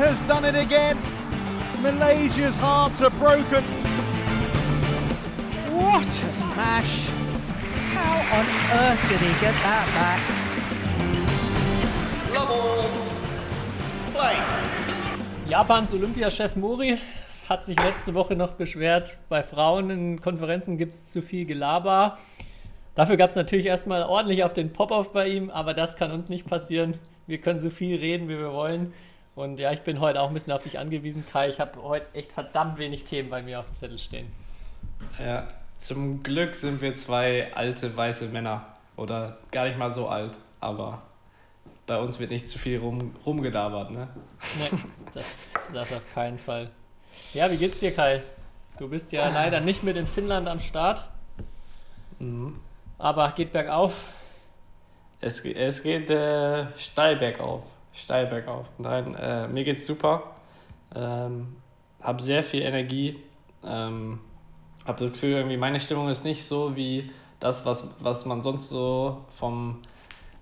has done it again. Malaysia's hearts are broken. What a smash! How on earth did he get that back? Level. Play. Japans Olympiachef Mori hat sich letzte Woche noch beschwert, bei Frauen in Konferenzen gibt es zu viel Gelaber. Dafür gab es natürlich erstmal ordentlich auf den Pop-Off bei ihm, aber das kann uns nicht passieren. Wir können so viel reden, wie wir wollen. Und ja, ich bin heute auch ein bisschen auf dich angewiesen, Kai. Ich habe heute echt verdammt wenig Themen bei mir auf dem Zettel stehen. Ja, zum Glück sind wir zwei alte weiße Männer. Oder gar nicht mal so alt, aber bei uns wird nicht zu viel rum, rumgedabert, ne? Nee, das, das auf keinen Fall. Ja, wie geht's dir, Kai? Du bist ja leider nicht mit in Finnland am Start. Mhm. Aber geht bergauf. Es, es geht äh, steil bergauf. Steil bergauf. Nein, äh, mir geht's super. Ähm, hab sehr viel Energie. Ähm, hab das Gefühl, irgendwie meine Stimmung ist nicht so wie das, was, was man sonst so vom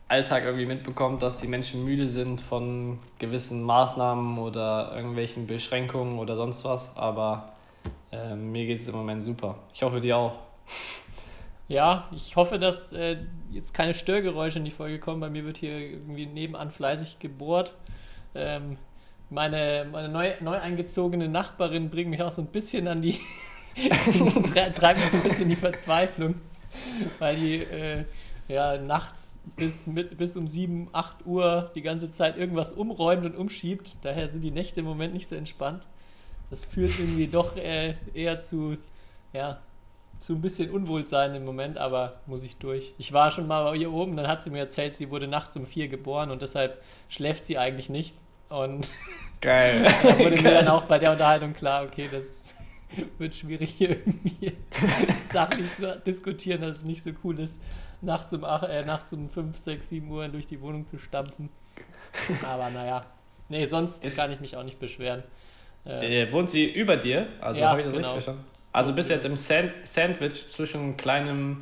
Alltag irgendwie mitbekommt, dass die Menschen müde sind von gewissen Maßnahmen oder irgendwelchen Beschränkungen oder sonst was. Aber ähm, mir geht's im Moment super. Ich hoffe, dir auch. Ja, ich hoffe, dass äh, jetzt keine Störgeräusche in die Folge kommen. Bei mir wird hier irgendwie nebenan fleißig gebohrt. Ähm, meine meine neu, neu eingezogene Nachbarin bringt mich auch so ein bisschen an die. tre- treibt mich ein bisschen in die Verzweiflung. Weil die äh, ja, nachts bis, mit, bis um 7, 8 Uhr die ganze Zeit irgendwas umräumt und umschiebt. Daher sind die Nächte im Moment nicht so entspannt. Das führt irgendwie doch äh, eher zu, ja, zu ein bisschen Unwohlsein im Moment, aber muss ich durch. Ich war schon mal hier oben, dann hat sie mir erzählt, sie wurde nachts um vier geboren und deshalb schläft sie eigentlich nicht. Und Geil. da wurde mir dann auch bei der Unterhaltung klar, okay, das wird schwierig hier irgendwie sachlich zu diskutieren, dass es nicht so cool ist, nachts um, ach, äh, nachts um 5, 6, 7 Uhr durch die Wohnung zu stampfen. Aber naja, nee, sonst Ist- kann ich mich auch nicht beschweren. Äh, wohnt sie über dir? Also Ja, habe ich das genau. richtig verstanden? Also bist du jetzt im Sand Sandwich zwischen kleinem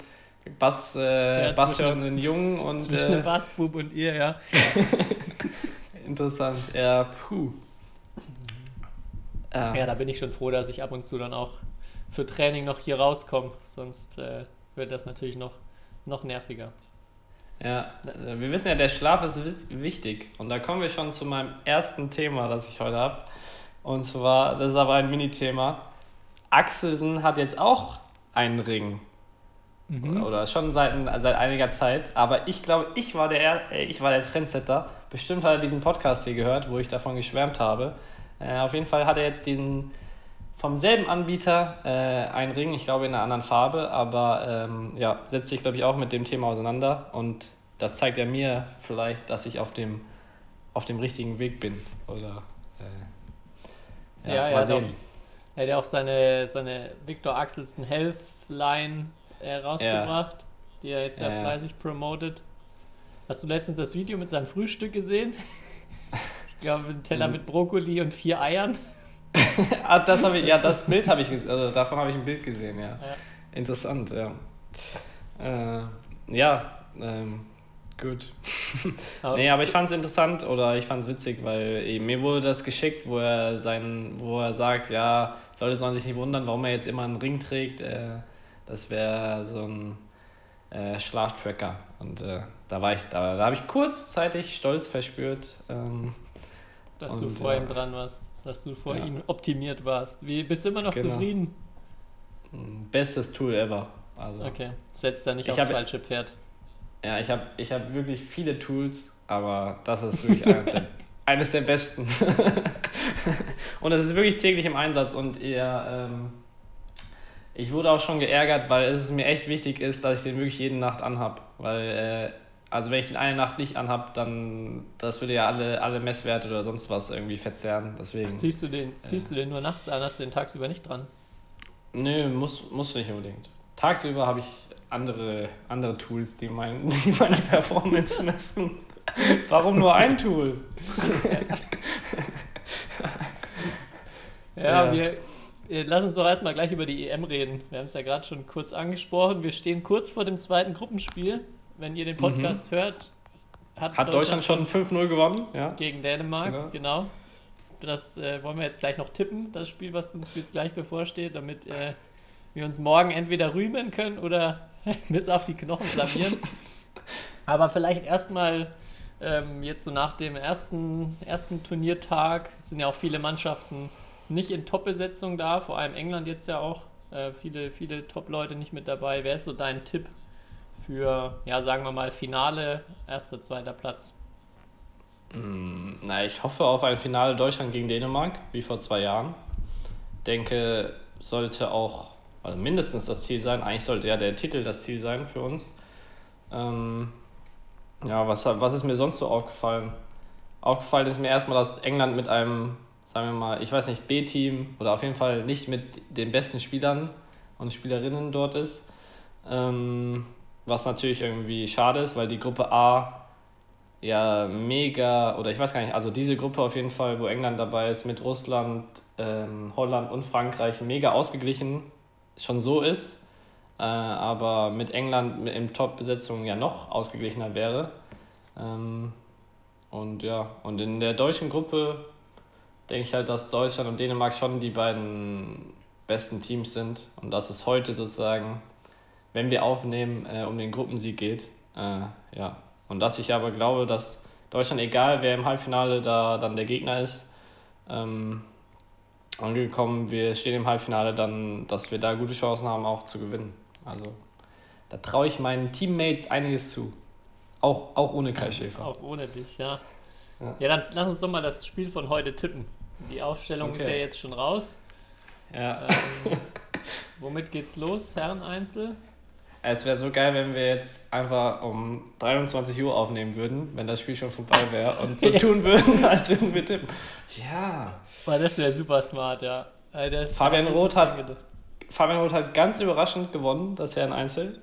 Bass, äh, Ja, basshörenden Jungen und zwischen dem äh, Bassbub und ihr, ja. interessant. Ja, puh. Ja, Ja, da bin ich schon froh, dass ich ab und zu dann auch für Training noch hier rauskomme. Sonst äh, wird das natürlich noch, noch nerviger. ja, wir wissen ja, der Schlaf ist wi- wichtig. Und da kommen wir schon zu meinem ersten Thema, das ich heute habe. Und zwar, das ist aber ein Mini-Thema. Axelsen hat jetzt auch einen Ring. Oder schon seit, seit einiger Zeit. Aber ich glaube, ich war der, Er- äh, ich war der Trendsetter. Bestimmt hat er diesen Podcast hier gehört, wo ich davon geschwärmt habe. Äh, auf jeden Fall hat er jetzt den vom selben Anbieter äh, einen Ring, ich glaube in einer anderen Farbe, aber ähm, ja, setzt sich, glaube ich, auch mit dem Thema auseinander. Und das zeigt ja mir vielleicht, dass ich auf dem, auf dem richtigen Weg bin. Oder äh, Ja, ja, mal doch. sehen. Er hat ja auch seine, seine Victor Axelsen Health Line äh, rausgebracht, die er jetzt ja, Ja, ja. fleißig promotet. Hast du letztens das Video mit seinem Frühstück gesehen? Ich glaube, ein Teller Mhm. mit Brokkoli und vier Eiern. Ah, das habe ich, ja, das Bild habe ich gesehen, also davon habe ich ein Bild gesehen, ja. Ja. Interessant, ja. Äh, ja, ähm, gut. Aber- nee, aber ich fand es interessant oder ich fand es witzig, weil eben mir wurde das geschickt, wo er sein, wo er sagt, ja, Leute sollen sich nicht wundern, warum er jetzt immer einen Ring trägt. Äh, das wäre so ein äh, Schlaftracker. Und äh, da war ich, da, da habe ich kurzzeitig Stolz verspürt. Ähm, dass du Und, vor ja. ihm dran warst, dass du vor Ja. ihm optimiert warst. Wie, bist du immer noch Genau. zufrieden? bestes Tool ever. Also, Okay, setz da nicht Ich aufs habe- falsche Pferd. Ja, ich habe ich hab wirklich viele Tools, aber das ist wirklich eines der, eines der besten. und es ist wirklich täglich im Einsatz und eher, ähm, ich wurde auch schon geärgert, weil es mir echt wichtig ist, dass ich den wirklich jede Nacht anhab. Weil, äh, also wenn ich den eine Nacht nicht anhab, dann das würde ja alle, alle Messwerte oder sonst was irgendwie verzerren. Deswegen. Ziehst du den, ziehst du den nur nachts an, hast du den tagsüber nicht dran? Nö, muss, muss nicht unbedingt. Tagsüber habe ich andere, andere Tools, die, mein, die meine Performance messen. Warum nur ein Tool? Ja, Ja. wir lass uns doch erstmal gleich über die EM reden. Wir haben es ja gerade schon kurz angesprochen. Wir stehen kurz vor dem zweiten Gruppenspiel. Wenn ihr den Podcast hört, Hat Deutschland schon 5-0 gewonnen? Ja. gegen Dänemark, Ja. genau. das äh, wollen wir jetzt gleich noch tippen, das Spiel, was uns jetzt gleich bevorsteht, damit äh, wir uns morgen entweder rühmen können oder bis auf die Knochen blamieren. Aber vielleicht erstmal ähm, jetzt so nach dem ersten, ersten Turniertag sind ja auch viele Mannschaften nicht in Top-Besetzung da, vor allem England jetzt ja auch. Äh, viele, viele Top-Leute nicht mit dabei. Wer ist so dein Tipp für, ja, sagen wir mal, Finale, erster, zweiter Platz? Na, ich hoffe auf ein Finale Deutschland gegen Dänemark, wie vor zwei Jahren. Denke, sollte auch also mindestens das Ziel sein. Eigentlich sollte ja der Titel das Ziel sein für uns. Ähm, ja, was, was ist mir sonst so aufgefallen? Aufgefallen ist mir erstmal, dass England mit einem, sagen wir mal, ich weiß nicht, B-Team oder auf jeden Fall nicht mit den besten Spielern und Spielerinnen dort ist. Ähm, was natürlich irgendwie schade ist, weil die Gruppe A ja mega, oder ich weiß gar nicht, also diese Gruppe auf jeden Fall, wo England dabei ist, mit Russland, ähm, Holland und Frankreich mega ausgeglichen schon so ist, äh, aber mit England im Top-Besetzung ja noch ausgeglichener wäre. Ähm, und ja, und in der deutschen Gruppe denke ich halt, dass Deutschland und Dänemark schon die beiden besten Teams sind und dass es heute sozusagen, wenn wir aufnehmen, äh, um den Gruppensieg geht. Äh, ja, und dass ich aber glaube, dass Deutschland, egal wer im Halbfinale da dann der Gegner ist, ähm, angekommen, wir stehen im Halbfinale, dann, dass wir da gute Chancen haben, auch zu gewinnen. Also da traue ich meinen Teammates einiges zu. Auch, auch ohne Kai Schäfer. Auch ohne dich, ja. ja. Ja, dann lass uns doch mal das Spiel von heute tippen. Die Aufstellung okay. ist ja jetzt schon raus. Ja. Ähm, womit geht's los, Herren Einzel? Es wäre so geil, wenn wir jetzt einfach um 23 Uhr aufnehmen würden, wenn das Spiel schon vorbei wäre und so tun würden, als würden wir tippen. Ja. Boah, das wäre super smart, ja. Fabian, Roth hat, Fabian Roth hat ganz überraschend gewonnen, das Herrn Einzel.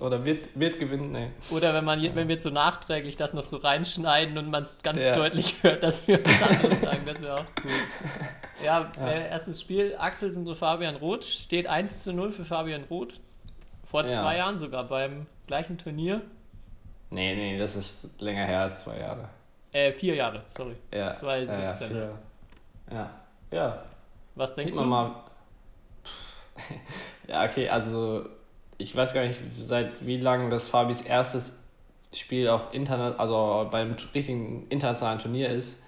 Oder wird, wird gewinnen, nee. Oder wenn, man, wenn wir so nachträglich das noch so reinschneiden und man es ganz ja. deutlich hört, dass wir was anderes sagen, das wäre auch cool. Ja, ja. Äh, erstes Spiel, Axel sind so Fabian Roth, steht 1 zu 0 für Fabian Roth. Vor ja. zwei Jahren sogar beim gleichen Turnier. Nee, nee, das ist länger her als zwei Jahre. Äh, vier Jahre, sorry. Ja. 2017. Ja, ja. ja. Was denkst Sieht du? Mal ja, okay, also ich weiß gar nicht, seit wie lange das Fabis erstes Spiel auf Internet, also beim richtigen internationalen Turnier ist.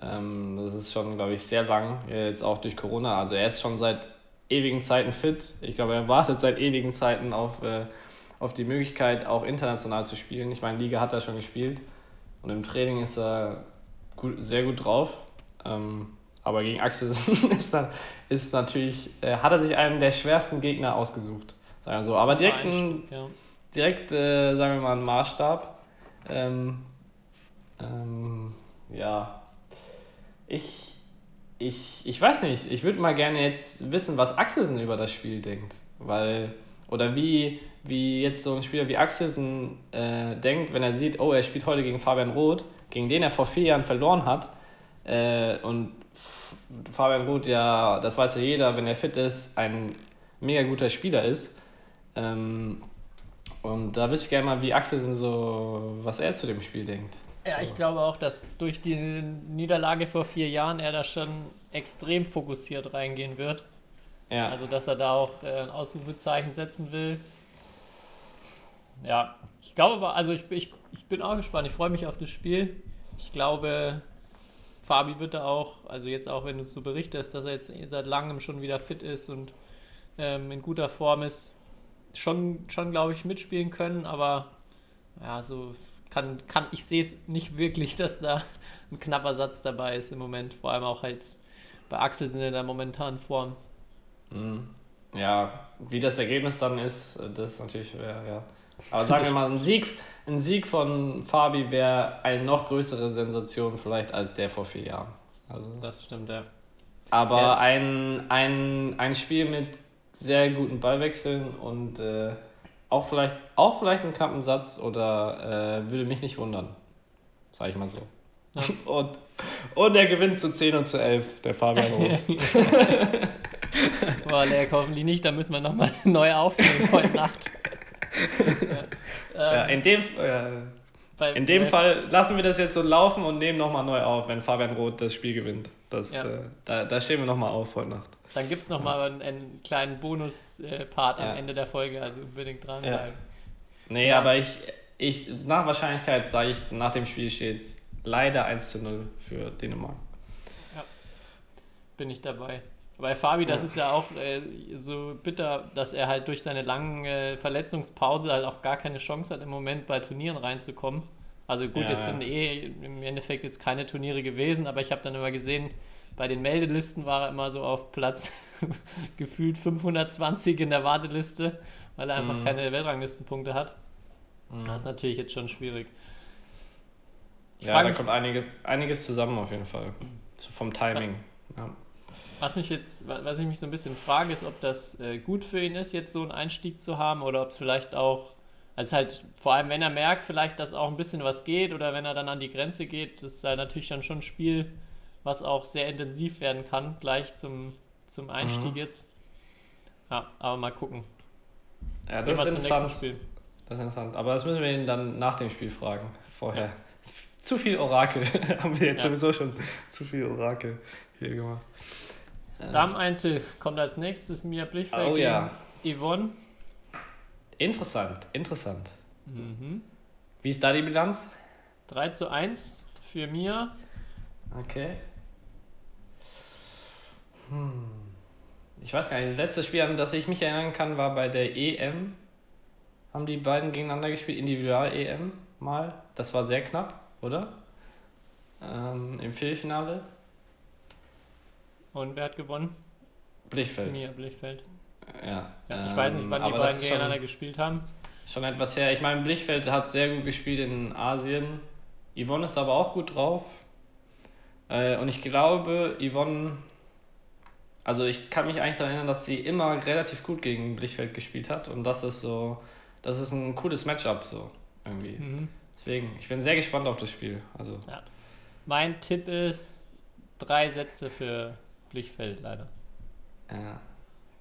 Ähm, das ist schon, glaube ich, sehr lang, jetzt auch durch Corona. Also er ist schon seit ewigen Zeiten fit. Ich glaube, er wartet seit ewigen Zeiten auf, äh, auf die Möglichkeit, auch international zu spielen. Ich meine, Liga hat er schon gespielt und im Training ist er gut, sehr gut drauf. Ähm, aber gegen Axel ist, dann, ist natürlich, äh, hat er sich einen der schwersten Gegner ausgesucht. Sagen wir so. Aber direkt, ein, ja. direkt äh, sagen wir mal, einen Maßstab. Ähm, ähm, ja, ich ich, ich weiß nicht, ich würde mal gerne jetzt wissen, was Axelsen über das Spiel denkt. Weil, oder wie, wie jetzt so ein Spieler wie Axelsen äh, denkt, wenn er sieht, oh, er spielt heute gegen Fabian Roth, gegen den er vor vier Jahren verloren hat. Äh, und Fabian Roth, ja, das weiß ja jeder, wenn er fit ist, ein mega guter Spieler ist. Ähm, und da wüsste ich gerne mal, wie Axelsen so, was er zu dem Spiel denkt. Ja, ich glaube auch, dass durch die Niederlage vor vier Jahren er da schon extrem fokussiert reingehen wird. Ja. Also, dass er da auch äh, ein Ausrufezeichen setzen will. Ja, ich glaube aber, also ich, ich, ich bin auch gespannt. Ich freue mich auf das Spiel. Ich glaube, Fabi wird da auch, also jetzt auch, wenn du so berichtest, dass er jetzt seit langem schon wieder fit ist und ähm, in guter Form ist, schon, schon glaube ich, mitspielen können, aber ja, so kann, kann ich sehe es nicht wirklich, dass da ein knapper Satz dabei ist im Moment. Vor allem auch halt bei Axel sind in der momentanen Form. Mhm. Ja, wie das Ergebnis dann ist, das ist natürlich, ja, ja. Aber sagen wir mal, ein Sieg, ein Sieg von Fabi wäre eine noch größere Sensation vielleicht als der vor vier Jahren. Also, das stimmt, ja. Aber ja. Ein, ein, ein Spiel mit sehr guten Ballwechseln und äh, auch vielleicht, auch vielleicht ein knappen Satz oder äh, würde mich nicht wundern. Sag ich mal so. Ja. Und, und er gewinnt zu 10 und zu 11, der Fabian Roth. Boah, leck, hoffentlich nicht, da müssen wir nochmal neu aufnehmen heute Nacht. Ja. ja, in dem, äh, in dem Fall lassen wir das jetzt so laufen und nehmen nochmal neu auf, wenn Fabian Roth das Spiel gewinnt. Das, Ja. äh, da, da stehen wir nochmal auf heute Nacht. Dann gibt es nochmal einen, einen kleinen Bonus-Part Ja. am Ende der Folge, also unbedingt dranbleiben. Nee, Ja. aber ich, ich, nach Wahrscheinlichkeit sage ich, nach dem Spiel steht es leider 1 zu 0 für Dänemark. Bin ich dabei. Bei Fabi, das Ja. ist ja auch äh, so bitter, dass er halt durch seine lange äh, Verletzungspause halt auch gar keine Chance hat, im Moment bei Turnieren reinzukommen. Also gut, Ja, es sind eh im Endeffekt jetzt keine Turniere gewesen, aber ich habe dann immer gesehen, bei den Meldelisten war er immer so auf Platz gefühlt 520 in der Warteliste, weil er einfach Mhm. keine Weltranglistenpunkte hat. Das ist natürlich jetzt schon schwierig. Ich ja, da kommt einiges, einiges zusammen auf jeden Fall. So Vom Timing. Ja. Was mich jetzt, was ich mich so ein bisschen frage, ist, ob das äh, gut für ihn ist, jetzt so einen Einstieg zu haben oder ob es vielleicht auch, also halt vor allem, wenn er merkt, vielleicht, dass auch ein bisschen was geht oder wenn er dann an die Grenze geht, das ist halt natürlich dann schon ein Spiel, was auch sehr intensiv werden kann, gleich zum, zum Einstieg Mhm. jetzt. Ja, aber mal gucken. Ja, das ist interessant. Spiel. Das ist interessant. Aber das müssen wir ihn dann nach dem Spiel fragen. Vorher. Zu viel Orakel. Haben wir jetzt Ja. sowieso schon zu viel Orakel hier gemacht. Äh, Damen-Einzel kommt als nächstes Mia Blichfeld Oh gegen ja. Yvonne. Interessant, interessant. Mhm. Wie ist da die Bilanz? 3 zu 1 für Mia. Okay. Hm. Ich weiß gar nicht, das letzte Spiel, an das ich mich erinnern kann, war bei der EM. Haben die beiden gegeneinander gespielt, Individual-EM mal. Das war sehr knapp, oder? Ähm, Im Viertelfinale. Und wer hat gewonnen? Blichfeld. Mia Blichfeld. Ja. Ja, ich weiß nicht, Ähm, wann die beiden schon- gegeneinander gespielt haben. Schon etwas her. Ich meine, Blichfeld hat sehr gut gespielt in Asien. Yvonne ist aber auch gut drauf. Äh, und ich glaube, Yvonne. Also, ich kann mich eigentlich daran erinnern, dass sie immer relativ gut gegen Blichfeld gespielt hat. Und das ist so. Das ist ein cooles Matchup, so irgendwie. Mhm. Deswegen, ich bin sehr gespannt auf das Spiel. Also, Mein Tipp ist drei Sätze für Blichfeld leider. ja.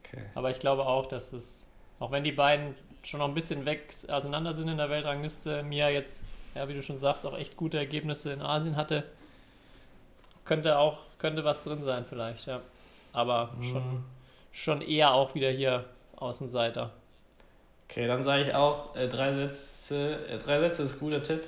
Okay. Aber ich glaube auch, dass es, auch wenn die beiden schon noch ein bisschen weg auseinander sind in der Weltrangliste, Mia jetzt, ja, wie du schon sagst, auch echt gute Ergebnisse in Asien hatte, könnte auch, könnte was drin sein vielleicht, ja. Aber schon, schon eher auch wieder hier Außenseiter. Okay, dann sage ich auch äh, drei Sätze. Äh, drei Sätze ist ein guter Tipp.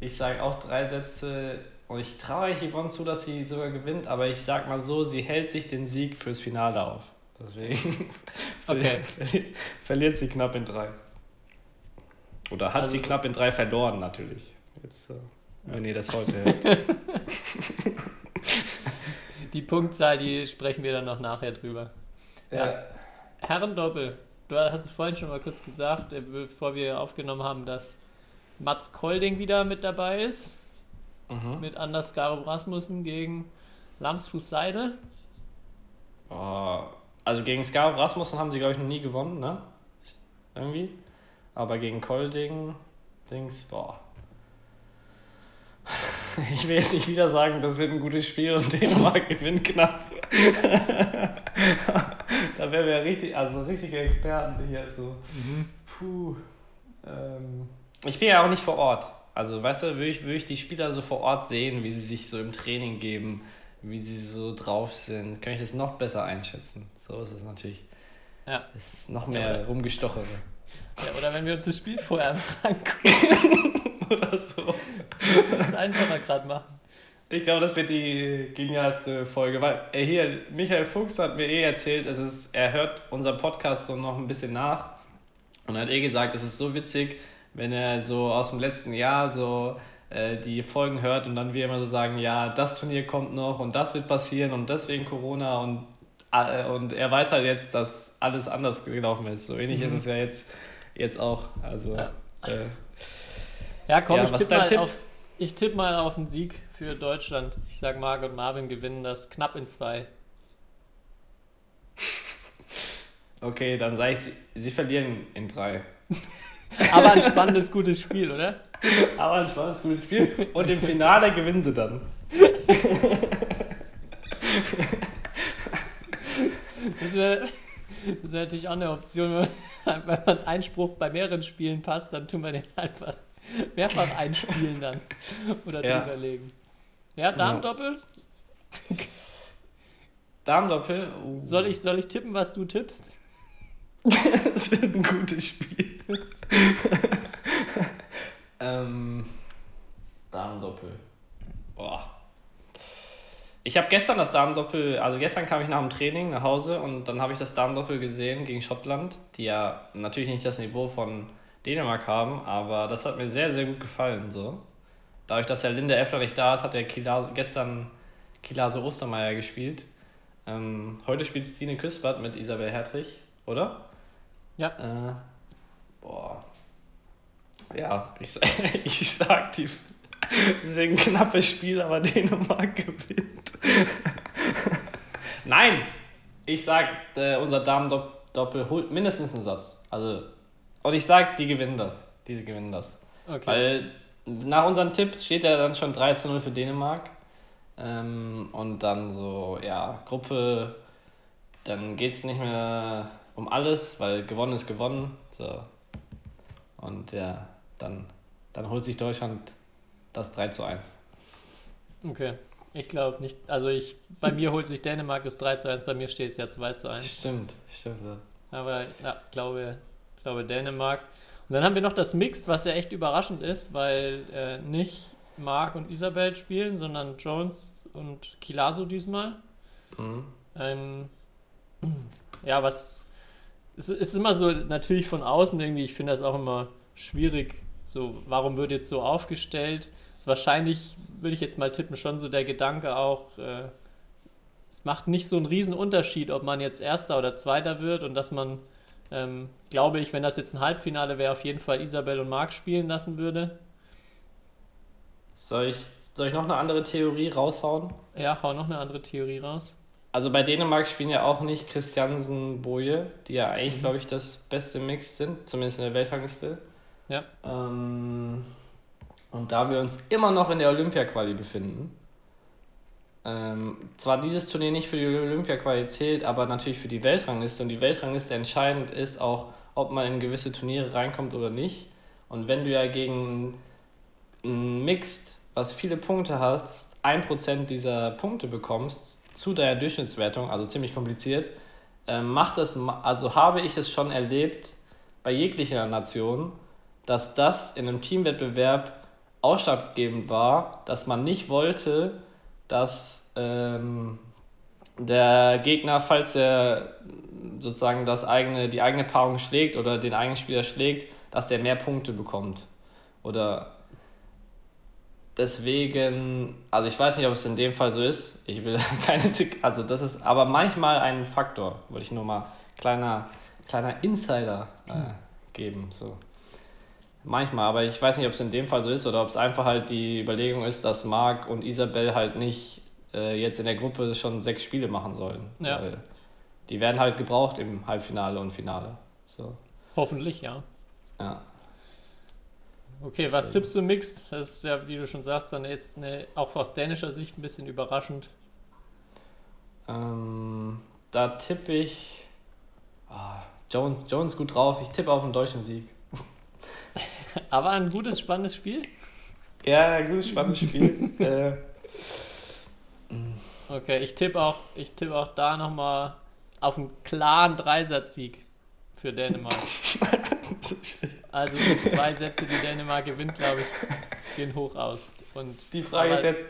Ich sage auch drei Sätze und ich traue Yvonne zu, dass sie sogar gewinnt, aber ich sag mal so, sie hält sich den Sieg fürs Finale auf. Deswegen Okay. verli- verliert sie knapp in drei. Oder hat Also sie so- knapp in drei verloren natürlich. Jetzt, äh, wenn ihr das heute. Die Punktzahl, die sprechen wir dann noch nachher drüber. Ja. Herrendoppel. Du hast es vorhin schon mal kurz gesagt, äh, bevor wir aufgenommen haben, dass Mats Kolding wieder mit dabei ist. Mhm. Mit Anders Garup Rasmussen gegen Lamsfuß Seide. Oh, also gegen Scar Rasmussen haben sie, glaube ich, noch nie gewonnen, ne? Irgendwie. Aber gegen Kolding, Dings, boah. Ich will jetzt nicht wieder sagen, das wird ein gutes Spiel und Dänemark gewinnt knapp. da wären wir ja richtig, also richtige Experten hier so. Puh. Ähm, ich bin ja auch nicht vor Ort. Also, weißt du, würde ich, würde ich die Spieler so vor Ort sehen, wie sie sich so im Training geben, wie sie so drauf sind, kann ich das noch besser einschätzen. So ist es natürlich. Ja. Es ist noch Ja, mehr oder- rumgestochere. ja. Oder wenn wir uns das Spiel vorher einfach angucken, Oder so. das ist einfacher gerade machen. Ich glaube, das wird die genialste Folge, weil äh, hier, Michael Fuchs hat mir eh erzählt, es ist, er hört unseren Podcast so noch ein bisschen nach und hat eh gesagt, es ist so witzig, wenn er so aus dem letzten Jahr so äh, die Folgen hört und dann wir immer so sagen, ja, das Turnier kommt noch und das wird passieren und deswegen Corona und, äh, und er weiß halt jetzt, dass alles anders gelaufen ist. So ähnlich ist es ja jetzt, jetzt auch. Also, Ja. äh, Ja, komm, Ja, ich tippe mal, Tipp? auf, ich tipp mal auf einen Sieg für Deutschland. Ich sag, Marc und Marvin gewinnen das knapp in zwei. okay, dann sage ich, sie, sie verlieren in drei. Aber ein spannendes, gutes Spiel, oder? Aber ein spannendes, gutes Spiel. Und im Finale gewinnen sie dann. Das wäre das wär natürlich auch eine Option, wenn man, wenn Einspruch bei mehreren Spielen passt, dann tun wir den einfach mehrfach einspielen dann. Oder Ja. drüberlegen. Ja, Damen-Doppel? Damendoppel. Uh. Soll ich, soll ich tippen, was du tippst? Es wird ein gutes Spiel. ähm, Damendoppel. Boah. Ich habe gestern das Damendoppel, also gestern kam ich nach dem Training nach Hause und dann habe ich das Damendoppel gesehen gegen Schottland, die ja natürlich nicht das Niveau von Dänemark haben, aber das hat mir sehr, sehr gut gefallen. So. Dadurch, dass ja Linde Effler nicht da ist, hat der Kila, gestern Kilase Ostermeier gespielt. Ähm, heute spielt Stine Küspert mit Isabel Hertrich, oder? Ja. Äh, boah. Ja, ich, ich sag die. Deswegen knappes Spiel, aber Dänemark gewinnt. Nein! Ich sag, äh, unser Damen-Doppel holt mindestens einen Satz. Also, und ich sag, die gewinnen das. Die gewinnen das. Okay. Weil nach unseren Tipps steht ja dann schon 13-0 für Dänemark. Ähm, und dann so, ja, Gruppe, dann geht es nicht mehr um alles, weil gewonnen ist gewonnen. So. Und ja, dann, dann holt sich Deutschland das 3 zu 1. Okay. Ich glaube nicht. Also ich, bei mir holt sich Dänemark das 3 zu 1, bei mir steht es ja 2 zu 1. Stimmt, stimmt. Ja. Aber ja, glaube, glaube Dänemark. Und dann haben wir noch das Mixed, was ja echt überraschend ist, weil äh, nicht Marc und Isabel spielen, sondern Jones und Kilaso diesmal. Mhm. Ähm, ja, was es ist immer so natürlich von außen irgendwie, ich finde das auch immer schwierig, so warum wird jetzt so aufgestellt? Ist wahrscheinlich, würde ich jetzt mal tippen, schon so der Gedanke auch, äh, es macht nicht so einen riesen Unterschied, ob man jetzt Erster oder Zweiter wird und dass man, ähm, glaube ich, wenn das jetzt ein Halbfinale wäre, auf jeden Fall Isabel und Marc spielen lassen würde. Soll, ich, soll ich noch eine andere Theorie raushauen? Ja, hau noch eine andere Theorie raus. Also bei Dänemark spielen ja auch nicht Christiansen, Boje, die ja eigentlich, glaube ich, das beste Mix sind, zumindest in der Weltrangliste. Ja. Ähm, und da wir uns immer noch in der Olympia-Quali befinden, ähm, zwar dieses Turnier nicht für die Olympia-Quali zählt, aber natürlich für die Weltrangliste und die Weltrangliste entscheidend ist auch, ob man in gewisse Turniere reinkommt oder nicht. Und wenn du ja gegen ein Mixed, was viele Punkte hast, 1% dieser Punkte bekommst zu deiner Durchschnittswertung, also ziemlich kompliziert, ähm, macht das, also habe ich es schon erlebt bei jeglicher Nation, dass das in einem Teamwettbewerb ausschlaggebend war, dass man nicht wollte, dass ähm, der Gegner, falls er sozusagen das eigene, die eigene Paarung schlägt oder den eigenen Spieler schlägt, dass er mehr Punkte bekommt. Oder deswegen, also ich weiß nicht, ob es in dem Fall so ist. Ich will keine, Tick, also das ist aber manchmal ein Faktor, wollte ich nur mal kleiner, kleiner Insider äh, geben. So. Manchmal, aber ich weiß nicht, ob es in dem Fall so ist oder ob es einfach halt die Überlegung ist, dass Marc und Isabel halt nicht äh, jetzt in der Gruppe schon sechs Spiele machen sollen. Ja. Weil die werden halt gebraucht im Halbfinale und Finale. So. Hoffentlich, ja. Ja. Okay, was tippst du Mixed? Das ist ja, wie du schon sagst, dann jetzt eine, auch aus dänischer Sicht ein bisschen überraschend. Ähm, da tippe ich. ah, Jones, Jones gut drauf. Ich tippe auf einen deutschen Sieg. Aber ein gutes, spannendes Spiel. Ja, gutes, spannendes Spiel. äh, Okay, ich tippe auch, ich tippe auch da nochmal auf einen klaren Dreisatzsieg für Dänemark. Also die zwei Sätze, die Dänemark gewinnt, glaube ich, gehen hoch aus. Und die Frage ist jetzt.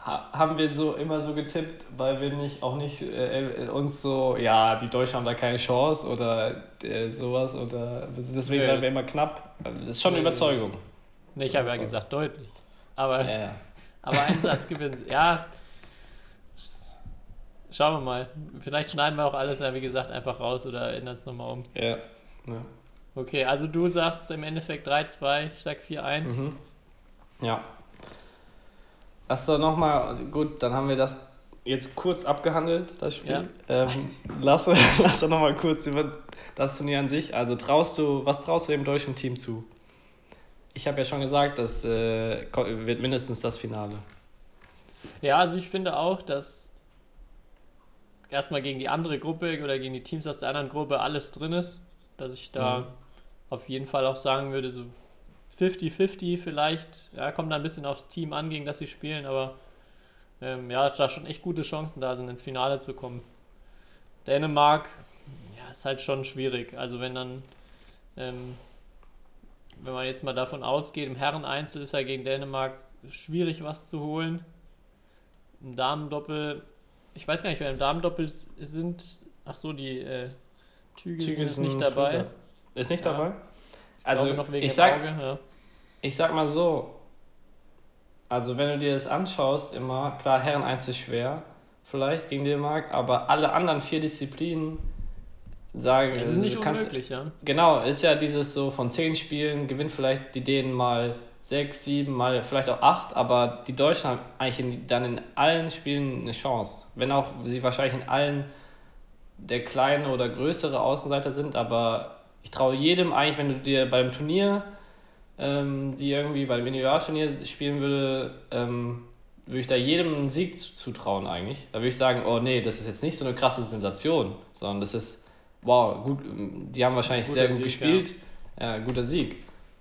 ha- Haben wir so immer so getippt, weil wir nicht auch nicht äh, uns so, ja, die Deutschen haben da keine Chance oder äh, sowas oder deswegen waren wir immer knapp. Das ist schon eine. Überzeugung. Nee, ich habe ja gesagt, deutlich. Aber, Ja, ja. aber ein Satz gewinnt. Ja. Schauen wir mal. Vielleicht schneiden wir auch alles, wie gesagt, einfach raus oder ändern es nochmal um. ja. ja. Okay, also du sagst im Endeffekt 3-2, ich sag 4-1. Mhm. Ja. Lass doch nochmal, gut, dann haben wir das jetzt kurz abgehandelt, das Spiel. Ja. Ähm, lass, lass doch nochmal kurz über das Turnier an sich. Also traust du, was traust du dem deutschen Team zu? Ich habe ja schon gesagt, das äh, wird mindestens das Finale. Ja, also ich finde auch, dass erstmal gegen die andere Gruppe oder gegen die Teams aus der anderen Gruppe alles drin ist. Dass ich da Mhm. Auf jeden Fall auch sagen würde, so 50-50 vielleicht. Ja, kommt da ein bisschen aufs Team an, gegen das sie spielen, aber ähm, ja, da schon echt gute Chancen da sind, ins Finale zu kommen. Dänemark, ja, ist halt schon schwierig. Also wenn dann, ähm, wenn man jetzt mal davon ausgeht, im Herren-Einzel ist ja gegen Dänemark schwierig was zu holen. Im Damendoppel, ich weiß gar nicht, wer im Damendoppel sind. Ach so, die äh, Tüge, ist nicht dabei. Flügel. Ist nicht Ja. dabei? Ich Also ich sag, Auge. Ja. ich sag mal so, also wenn du dir das anschaust, immer, klar, Herren 1 ist schwer, vielleicht gegen Dänemark, aber alle anderen vier Disziplinen sagen, Es ist nicht kannst- unmöglich, ja. Genau, ist ja dieses so von zehn Spielen gewinnt vielleicht die Dänen mal sechs, sieben, mal vielleicht auch acht, aber die Deutschen haben eigentlich in, dann in allen Spielen eine Chance. Wenn auch sie wahrscheinlich in allen der kleine oder größere Außenseiter sind, aber ich traue jedem eigentlich, wenn du dir beim Turnier, ähm, die irgendwie beim Individualturnier spielen würde, ähm, würde ich da jedem einen Sieg zu- zutrauen eigentlich. Da würde ich sagen, oh nee, das ist jetzt nicht so eine krasse Sensation, sondern das ist, wow, gut, die haben wahrscheinlich Guter sehr gut Sieg, gespielt. Ja. guter Sieg.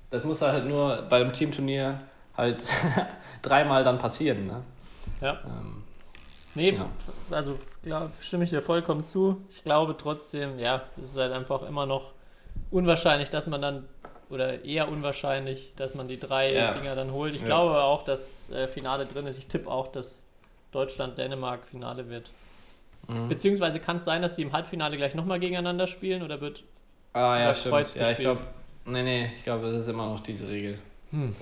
Das muss halt nur beim Teamturnier halt dreimal dann passieren. Ne? Ja. Ähm, Nee, Ja. also klar, stimme ich dir vollkommen zu. Ich glaube trotzdem, ja, es ist halt einfach immer noch unwahrscheinlich, dass man dann, oder eher unwahrscheinlich, dass man die drei Ja. Dinger dann holt. Ich Ja. glaube auch, dass äh, Finale drin ist. Ich tippe auch, dass Deutschland-Dänemark Finale wird. mhm. Beziehungsweise kann es sein, dass sie im Halbfinale gleich nochmal gegeneinander spielen oder wird. Ah ja, stimmt. Kreuz Ja, ich glaube, nee, nee, ich glaube, das ist immer noch diese Regel. Hm.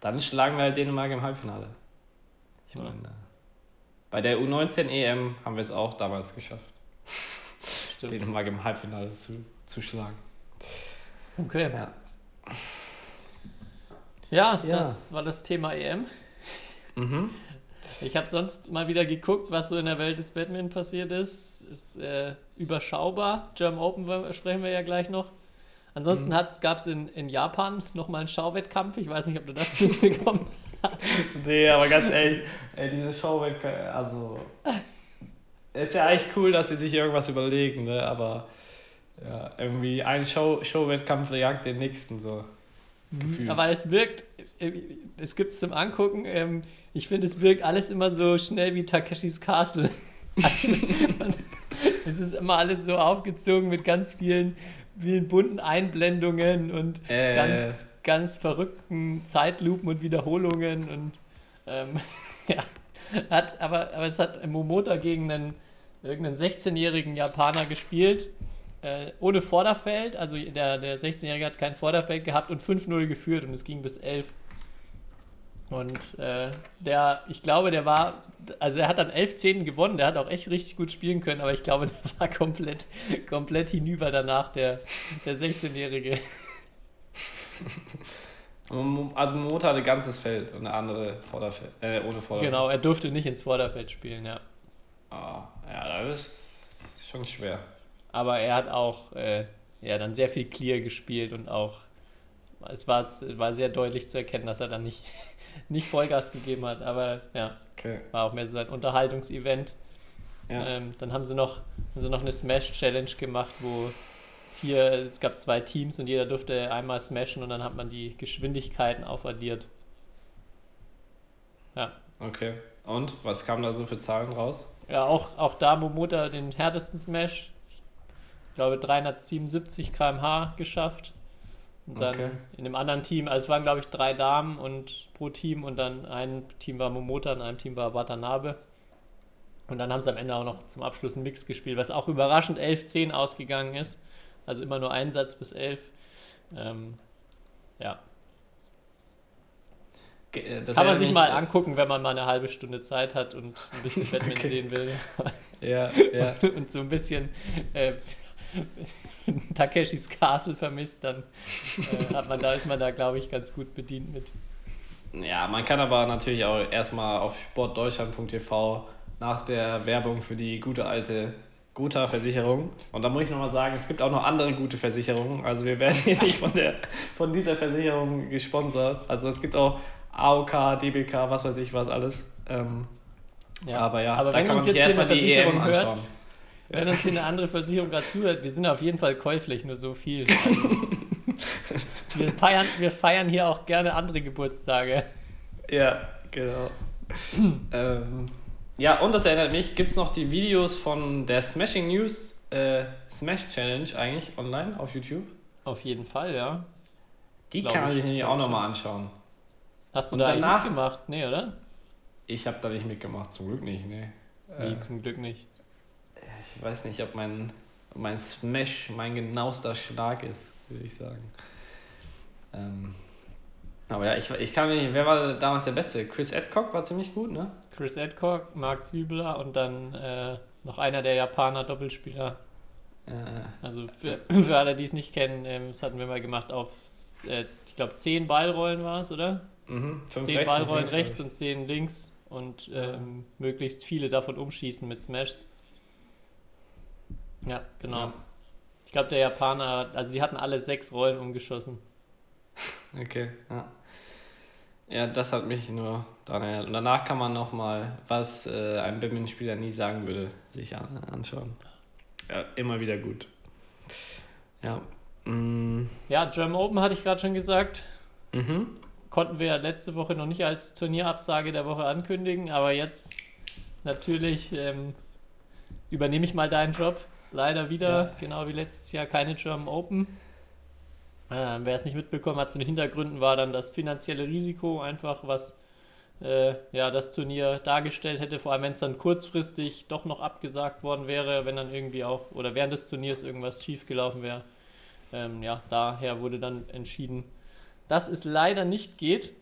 Dann schlagen wir halt Dänemark im Halbfinale. Ich meine, bei der U19 EM haben wir es auch damals geschafft, Stimmt. Dänemark im Halbfinale zu, zu schlagen. Okay. Ja. Ja, Ja. das war das Thema EM. Mhm. Ich habe sonst mal wieder geguckt, was so in der Welt des Badminton passiert ist. Ist äh, überschaubar. German Open sprechen wir ja gleich noch. Ansonsten Mhm. gab es in, in Japan nochmal einen Schauwettkampf. Ich weiß nicht, ob du das mitbekommen hast. Nee, aber ganz ehrlich, ey, diese Show, also. Ist ja eigentlich cool, dass sie sich irgendwas überlegen, ne? Aber ja, irgendwie ein Show, Showwettkampf jagt den nächsten so. Gefühlt. Aber es wirkt, äh, es gibt es zum Angucken. Ähm, ich finde, es wirkt alles immer so schnell wie Takeshis Castle. Also, man- es ist immer alles so aufgezogen mit ganz vielen, vielen bunten Einblendungen und Äh. ganz, ganz verrückten Zeitlupen und Wiederholungen und ähm, ja, hat, aber, aber es hat Momota gegen einen irgendeinen 16-jährigen Japaner gespielt, äh, ohne Vorderfeld, also der, der 16-Jährige hat kein Vorderfeld gehabt und 5-0 geführt und es ging bis 11. Und äh, der, ich glaube, der war, also er hat dann 11-10 gewonnen, der hat auch echt richtig gut spielen können, aber ich glaube, der war komplett, komplett hinüber danach, der, der 16-Jährige. Also Motor hatte ganzes Feld und eine andere Vorderfeld, äh, ohne Vorderfeld. Genau, er durfte nicht ins Vorderfeld spielen, ja. Ah, ja, das ist schon schwer. Aber er hat auch äh, ja, dann sehr viel Clear gespielt und auch es war, war sehr deutlich zu erkennen, dass er dann nicht, nicht Vollgas gegeben hat. Aber ja, Okay. war auch mehr so ein Unterhaltungsevent. Ja. Ähm, dann haben sie noch, haben sie noch eine Smash-Challenge gemacht, wo vier, es gab zwei Teams und jeder durfte einmal smashen und dann hat man die Geschwindigkeiten aufaddiert. Ja. Okay. Und was kam da so für Zahlen raus? Ja, auch, auch da Momota den härtesten Smash. Ich glaube 377 km/h geschafft. Und dann Okay. in dem anderen Team, also es waren glaube ich drei Damen und pro Team und dann ein Team war Momota und ein Team war Watanabe. Und dann haben sie am Ende auch noch zum Abschluss einen Mix gespielt, was auch überraschend 11-10 ausgegangen ist. Also immer nur ein Satz bis 11. Ähm, ja, äh, das kann man sich mal angucken, wenn man mal eine halbe Stunde Zeit hat und ein bisschen Batman Okay. sehen will. Ja, ja. und so ein bisschen äh, Takeshis Castle vermisst, dann äh, hat man da, ist man da, glaube ich, ganz gut bedient mit. Ja, man kann aber natürlich auch erstmal auf sportdeutschland.tv nach der Werbung für die gute alte Gotha-Versicherung. Und da muss ich nochmal sagen, es gibt auch noch andere gute Versicherungen. Also wir werden hier nicht von, der, von dieser Versicherung gesponsert. Also es gibt auch AOK, DBK, was weiß ich was alles. Ähm, Ja. Aber ja, aber da wenn kann uns man jetzt hier erstmal eine die Versicherung hört, anschauen. Wenn uns hier eine andere Versicherung gerade zuhört, wir sind auf jeden Fall käuflich, nur so viel. Also, wir, feiern, wir feiern hier auch gerne andere Geburtstage. Ja, genau. ähm, ja, und das erinnert mich, gibt es noch die Videos von der Smashing News äh, Smash Challenge eigentlich online auf YouTube? Auf jeden Fall, ja. Die Glaub kann man ich, sich nämlich auch nochmal anschauen. Hast du Und da danach- mitgemacht? Nee, oder? Ich habe da nicht mitgemacht, zum Glück nicht, nee. Wie, Äh, zum Glück nicht. Ich weiß nicht, ob mein, ob mein Smash mein genauester Schlag ist, würde ich sagen. Ähm, aber ja, ich, ich kann mich nicht, wer war damals der Beste? Chris Adcock war ziemlich gut, ne? Chris Adcock, Mark Zwiebler und dann äh, noch einer der Japaner Doppelspieler. Äh, Also für, für alle, die es nicht kennen, ähm, das hatten wir mal gemacht auf, äh, ich glaube, 10 Ballrollen war es, oder? mhm, fünf 10 rechts, fünf Ballrollen rechts glaub und 10 links und ähm, möglichst viele davon umschießen mit Smashs. Ja, genau. Ich glaube, der Japaner, also sie hatten alle sechs Rollen umgeschossen. Ja, okay, ja. Ja, das hat mich nur daran erinnert. Und danach kann man nochmal, was äh, ein Badminton-Spieler nie sagen würde, sich an, anschauen. Ja, immer wieder gut. Ja. Mm, Ja, German Open hatte ich gerade schon gesagt. mhm. Konnten wir letzte Woche noch nicht als Turnierabsage der Woche ankündigen, aber jetzt natürlich ähm, übernehme ich mal deinen Job. Leider wieder, Ja. genau wie letztes Jahr, keine German Open. Äh, wer es nicht mitbekommen hat, zu den Hintergründen war dann das finanzielle Risiko einfach, was äh, ja, das Turnier dargestellt hätte, vor allem wenn es dann kurzfristig doch noch abgesagt worden wäre, wenn dann irgendwie auch oder während des Turniers irgendwas schiefgelaufen wäre. Ähm, ja, daher wurde dann entschieden, dass es leider nicht geht.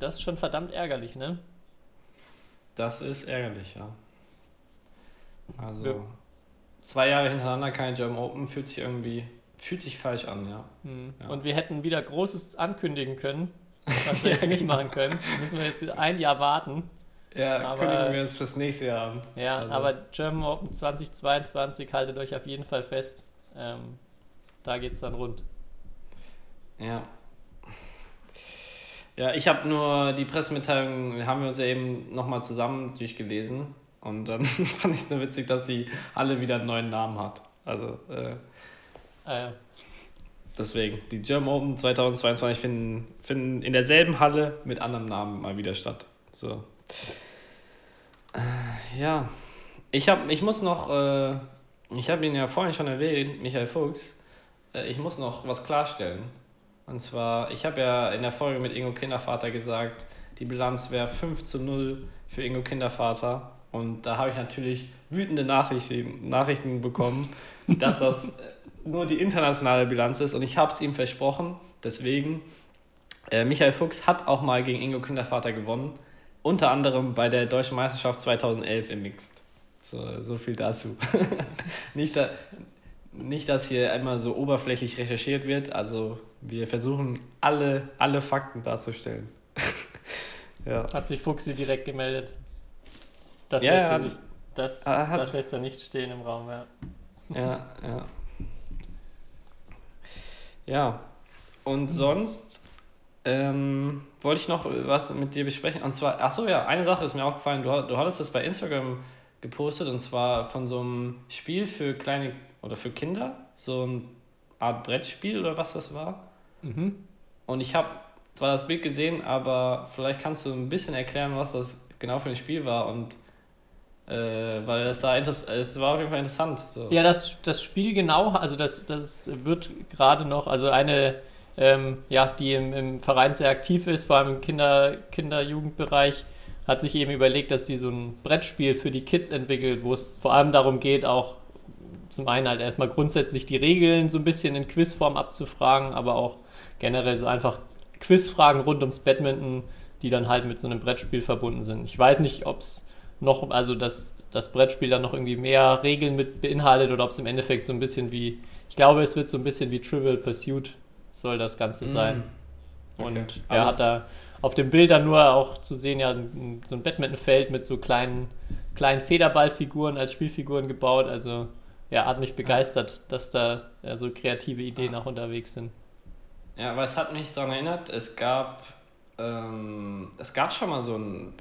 Das ist schon verdammt ärgerlich, ne? Das ist ärgerlich, ja. Also, Ja. Zwei Jahre hintereinander kein German Open fühlt sich irgendwie, fühlt sich falsch an, ja. Hm. Ja. Und wir hätten wieder Großes ankündigen können, was wir jetzt nicht machen können. Müssen wir jetzt ein Jahr warten. Ja, Aber- kündigen wir es fürs nächste Jahr an. Ja, Also- aber German Open 2022 haltet euch auf jeden Fall fest. Ähm, da geht's dann rund. Ja. Ja, ich habe nur die Pressemitteilung, haben wir uns ja eben nochmal zusammen durchgelesen. Und dann fand ich es nur witzig, dass die alle wieder einen neuen Namen hat. Also, äh, Äh, deswegen, die German Open 2022 finden, finden in derselben Halle mit anderem Namen mal wieder statt. So. Äh, ja. Ich, hab, ich muss noch, äh, ich habe ihn ja vorhin schon erwähnt, Michael Fuchs. Äh, ich muss noch was klarstellen. Und zwar, ich habe ja in der Folge mit Ingo Kindervater gesagt, die Bilanz wäre 5 zu 0 für Ingo Kindervater. Und da habe ich natürlich wütende Nachrichten, bekommen, dass das nur die internationale Bilanz ist. Und ich habe es ihm versprochen. Deswegen, äh, Michael Fuchs hat auch mal gegen Ingo Kindervater gewonnen. Unter anderem bei der Deutschen Meisterschaft 2011 im Mixed. So, so viel dazu. nicht, da, nicht, dass hier einmal so oberflächlich recherchiert wird. Also wir versuchen alle, alle Fakten darzustellen. ja. hat sich Fuchsi direkt gemeldet. Das, Ja, lässt, er sich, das, er hat- das lässt er nicht stehen im Raum. Ja. Ja, ja. Ja. Und sonst ähm, wollte ich noch was mit dir besprechen. Und zwar, ach so ja, eine Sache ist mir aufgefallen. Du, du hattest das bei Instagram gepostet und zwar von so einem Spiel für kleine oder für Kinder, so eine Art Brettspiel oder was das war. Mhm. Und ich habe zwar das Bild gesehen, aber vielleicht kannst du ein bisschen erklären, was das genau für ein Spiel war und äh, weil das da es war auf jeden Fall interessant. So. Ja, das, das Spiel genau, also das, das wird gerade noch, also eine, ähm, ja, die im, im Verein sehr aktiv ist, vor allem im Kinder-, Kinder-Jugendbereich, hat sich eben überlegt, dass sie so ein Brettspiel für die Kids entwickelt, wo es vor allem darum geht, auch zum einen halt erstmal grundsätzlich die Regeln so ein bisschen in Quizform abzufragen, aber auch generell so einfach Quizfragen rund ums Badminton, die dann halt mit so einem Brettspiel verbunden sind. Ich weiß nicht, ob es noch, also dass das Brettspiel dann noch irgendwie mehr Regeln mit beinhaltet oder ob es im Endeffekt so ein bisschen wie, ich glaube, es wird so ein bisschen wie Trivial Pursuit soll das Ganze sein. Okay. Und er Alles- hat da auf dem Bild dann nur auch zu sehen, ja, so ein Badmintonfeld mit so kleinen, kleinen Federballfiguren als Spielfiguren gebaut. Also ja, hat mich begeistert, dass da ja, so kreative Ideen auch unterwegs sind. Ja, aber es hat mich daran erinnert, es gab, ähm, es gab schon mal so ein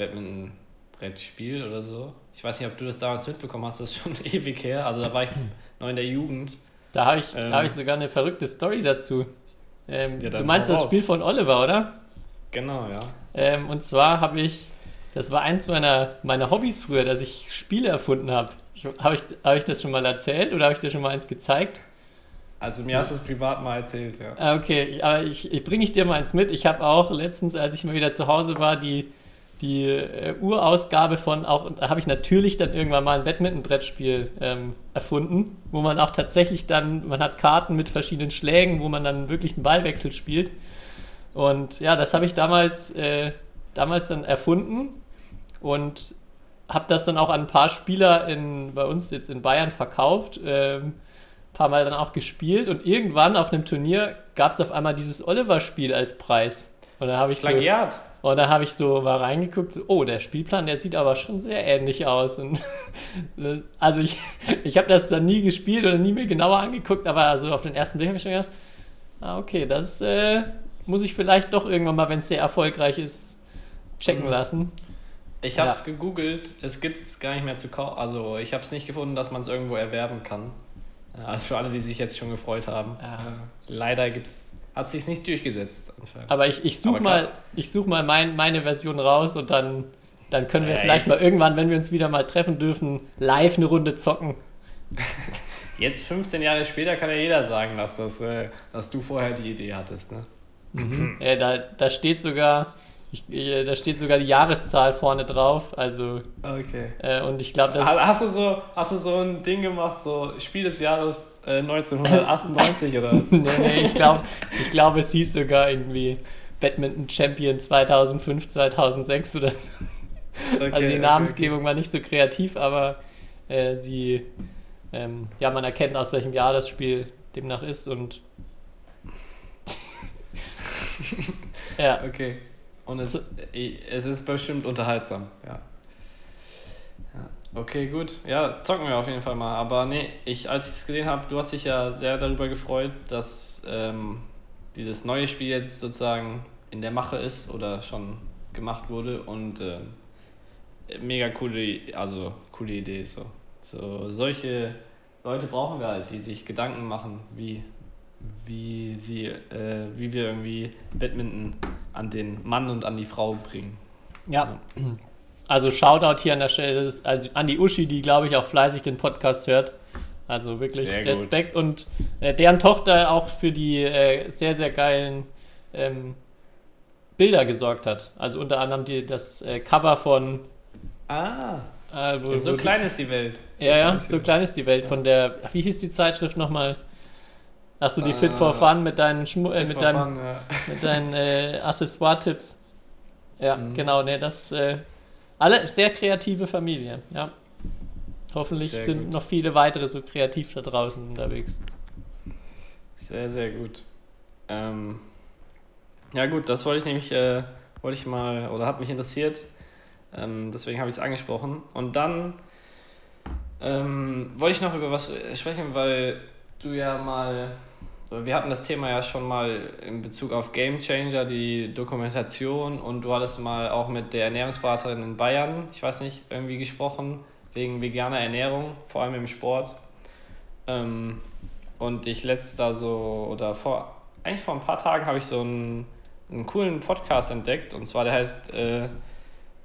Badminton-Brettspiel oder so. Ich weiß nicht, ob du das damals mitbekommen hast, das ist schon ewig her. Also da war ich noch in der Jugend. Da habe ich, Ähm. da hab ich sogar eine verrückte Story dazu. Ähm, Ja, du meinst das. Spiel von Oliver, oder? Genau, ja. Ähm, und zwar habe ich das war eins meiner, meiner Hobbys früher, dass ich Spiele erfunden habe. Habe ich, hab ich das schon mal erzählt oder habe ich dir schon mal eins gezeigt? Also mir hast du es privat mal erzählt, ja. Ah, Okay, aber ich, ich bringe ich dir mal eins mit. Ich habe auch letztens, als ich mal wieder zu Hause war, die, die äh, Urausgabe von auch, da habe ich natürlich dann irgendwann mal ein Badminton-Brettspiel ähm, erfunden, wo man auch tatsächlich dann, man hat Karten mit verschiedenen Schlägen, wo man dann wirklich einen Ballwechsel spielt. Und ja, das habe ich damals, äh, damals dann erfunden und habe das dann auch an ein paar Spieler in, bei uns jetzt in Bayern verkauft. Ähm, paar Mal dann auch gespielt und irgendwann auf einem Turnier gab es auf einmal dieses Oliver-Spiel als Preis. Und da habe ich so, Plagiat. Und da habe ich so mal reingeguckt, so, oh, der Spielplan, der sieht aber schon sehr ähnlich aus. Und, also ich, ich habe das dann nie gespielt oder nie mir genauer angeguckt, aber also auf den ersten Blick habe ich schon gedacht, ah, okay, das äh, muss ich vielleicht doch irgendwann mal, wenn es sehr erfolgreich ist, checken Mhm. lassen. Ich habe es Ja. gegoogelt, es gibt es gar nicht mehr zu kaufen. Also ich habe es nicht gefunden, dass man es irgendwo erwerben kann. Also für alle, die sich jetzt schon gefreut haben. Ja. Äh, Leider gibt's, hat sich nicht durchgesetzt anscheinend. Aber ich, ich suche mal, ich such mal mein, meine Version raus und dann, dann können wir Ja, vielleicht mal irgendwann, wenn wir uns wieder mal treffen dürfen, live eine Runde zocken. Jetzt 15 Jahre später kann ja jeder sagen, dass, das, äh, dass du vorher die Idee hattest. Ne? Äh, da, da steht sogar, ich, äh, da steht sogar die Jahreszahl vorne drauf. Also Okay. äh, und ich glaube, das Hast, du so, hast du so ein Ding gemacht, so Spiel des Jahres äh, 1998 oder was? nee, nee, ich glaube, ich glaube, es hieß sogar irgendwie Badminton Champion 2005, 2006 oder so. Okay, Also die okay, Namensgebung war nicht so kreativ, aber äh, sie, ähm, ja, man erkennt aus welchem Jahr das Spiel demnach ist und ja, Okay. Und es, äh, es ist bestimmt unterhaltsam, ja. ja. Okay, gut. Ja, zocken wir auf jeden Fall mal. Aber nee, ich, als ich das gesehen habe, du hast dich ja sehr darüber gefreut, dass ähm, dieses neue Spiel jetzt sozusagen in der Mache ist oder schon gemacht wurde und ähm, mega coole, also coole Idee so. So solche Leute brauchen wir halt, die sich Gedanken machen, wie wie sie, äh, wie wir irgendwie Badminton an den Mann und an die Frau bringen. ja. Also Shoutout hier an der Stelle ist, also an die Uschi, die glaube ich auch fleißig den Podcast hört. Also wirklich Sehr gut. Respekt und äh, deren Tochter auch für die äh, sehr, sehr geilen ähm, Bilder gesorgt hat. Also unter anderem die, das äh, Cover von Ah, äh, wo, so wo die- klein ist die Welt. So Ja, ja, so die klein ist die Welt von der. Wie hieß die Zeitschrift nochmal? Hast du die Fit Äh, for Fun mit deinen, Schmu äh, mit deinen, Fun, ja. mit deinen äh, Accessoire-Tipps? Ja, Mhm. genau, ne, das. Äh, alle sehr kreative Familie, ja. Hoffentlich Sehr sind gut. noch viele weitere so kreativ da draußen unterwegs. Sehr, sehr gut. Ähm, ja gut, das wollte ich nämlich, äh, wollte ich mal, oder hat mich interessiert. Ähm, deswegen habe ich es angesprochen. Und dann ähm, wollte ich noch über was äh, sprechen, weil du ja mal, wir hatten das Thema ja schon mal in Bezug auf Game Changer, die Dokumentation und du hattest mal auch mit der Ernährungsberaterin in Bayern, ich weiß nicht, irgendwie gesprochen, wegen veganer Ernährung, vor allem im Sport. Ähm, und ich letzter so, oder vor, eigentlich vor ein paar Tagen habe ich so einen, einen coolen Podcast entdeckt. Und zwar der heißt, äh,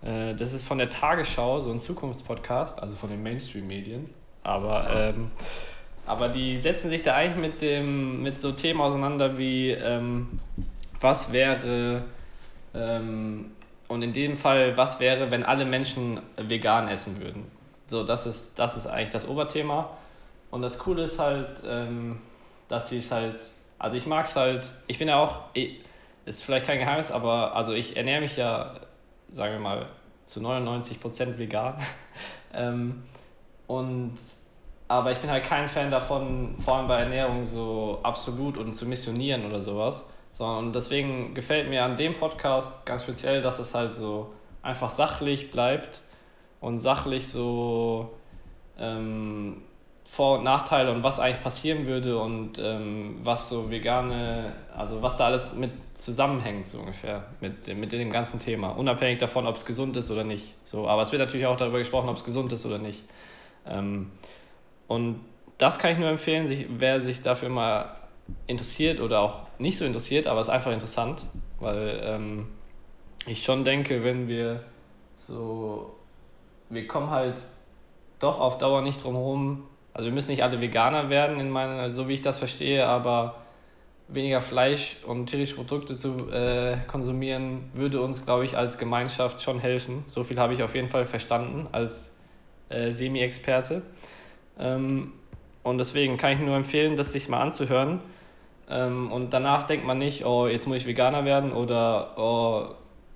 äh, das ist von der Tagesschau, so ein Zukunftspodcast, also von den Mainstream-Medien. Aber, ähm, aber die setzen sich da eigentlich mit, dem, mit so Themen auseinander wie, ähm, was wäre, ähm, und in dem Fall, was wäre, wenn alle Menschen vegan essen würden. So, das ist, das ist eigentlich das Oberthema. Und das Coole ist halt, ähm, dass sie es halt, also ich mag es halt, ich bin ja auch, ich, ist vielleicht kein Geheimnis, aber also ich ernähre mich ja, sagen wir mal, zu 99% vegan. ähm, und, aber ich bin halt kein Fan davon, vor allem bei Ernährung so absolut und zu missionieren oder sowas. Sondern deswegen gefällt mir an dem Podcast ganz speziell, dass es halt so einfach sachlich bleibt und sachlich so ähm, Vor- und Nachteile und was eigentlich passieren würde und ähm, was so vegane, also was da alles mit zusammenhängt, so ungefähr, mit, dem- mit dem ganzen Thema. Unabhängig davon, ob es gesund ist oder nicht. So, aber es wird natürlich auch darüber gesprochen, ob es gesund ist oder nicht. Ähm, und das kann ich nur empfehlen, sich, wer sich dafür mal interessiert oder auch nicht so interessiert, aber es ist einfach interessant, weil ähm, ich schon denke, wenn wir so, wir kommen halt doch auf Dauer nicht drum herum. Also wir müssen nicht alle Veganer werden, in meiner, so wie ich das verstehe, aber weniger Fleisch und tierische Produkte zu äh, konsumieren, würde uns, glaube ich, als Gemeinschaft schon helfen. So viel habe ich auf jeden Fall verstanden als äh, Semi-Experte. Ähm, und deswegen kann ich nur empfehlen, das sich mal anzuhören. Ähm, und danach denkt man nicht, oh, jetzt muss ich Veganer werden oder oh,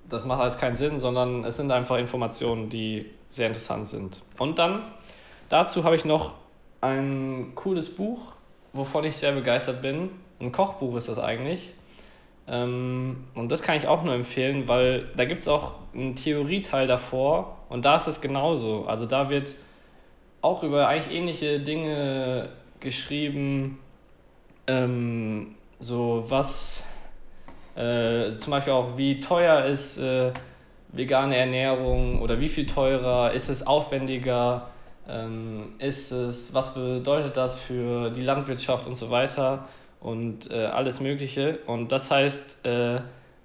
das macht alles keinen Sinn, sondern es sind einfach Informationen, die sehr interessant sind. Und dann dazu habe ich noch ein cooles Buch, wovon ich sehr begeistert bin. Ein Kochbuch ist das eigentlich. Ähm, und das kann ich auch nur empfehlen, weil da gibt es auch einen Theorieteil davor und da ist es genauso. Also da wird auch über eigentlich ähnliche Dinge geschrieben, ähm, so was äh, zum Beispiel auch, wie teuer ist äh, vegane Ernährung oder wie viel teurer, ist es aufwendiger, ähm, ist es, was bedeutet das für die Landwirtschaft und so weiter und äh, alles Mögliche. Und das heißt äh,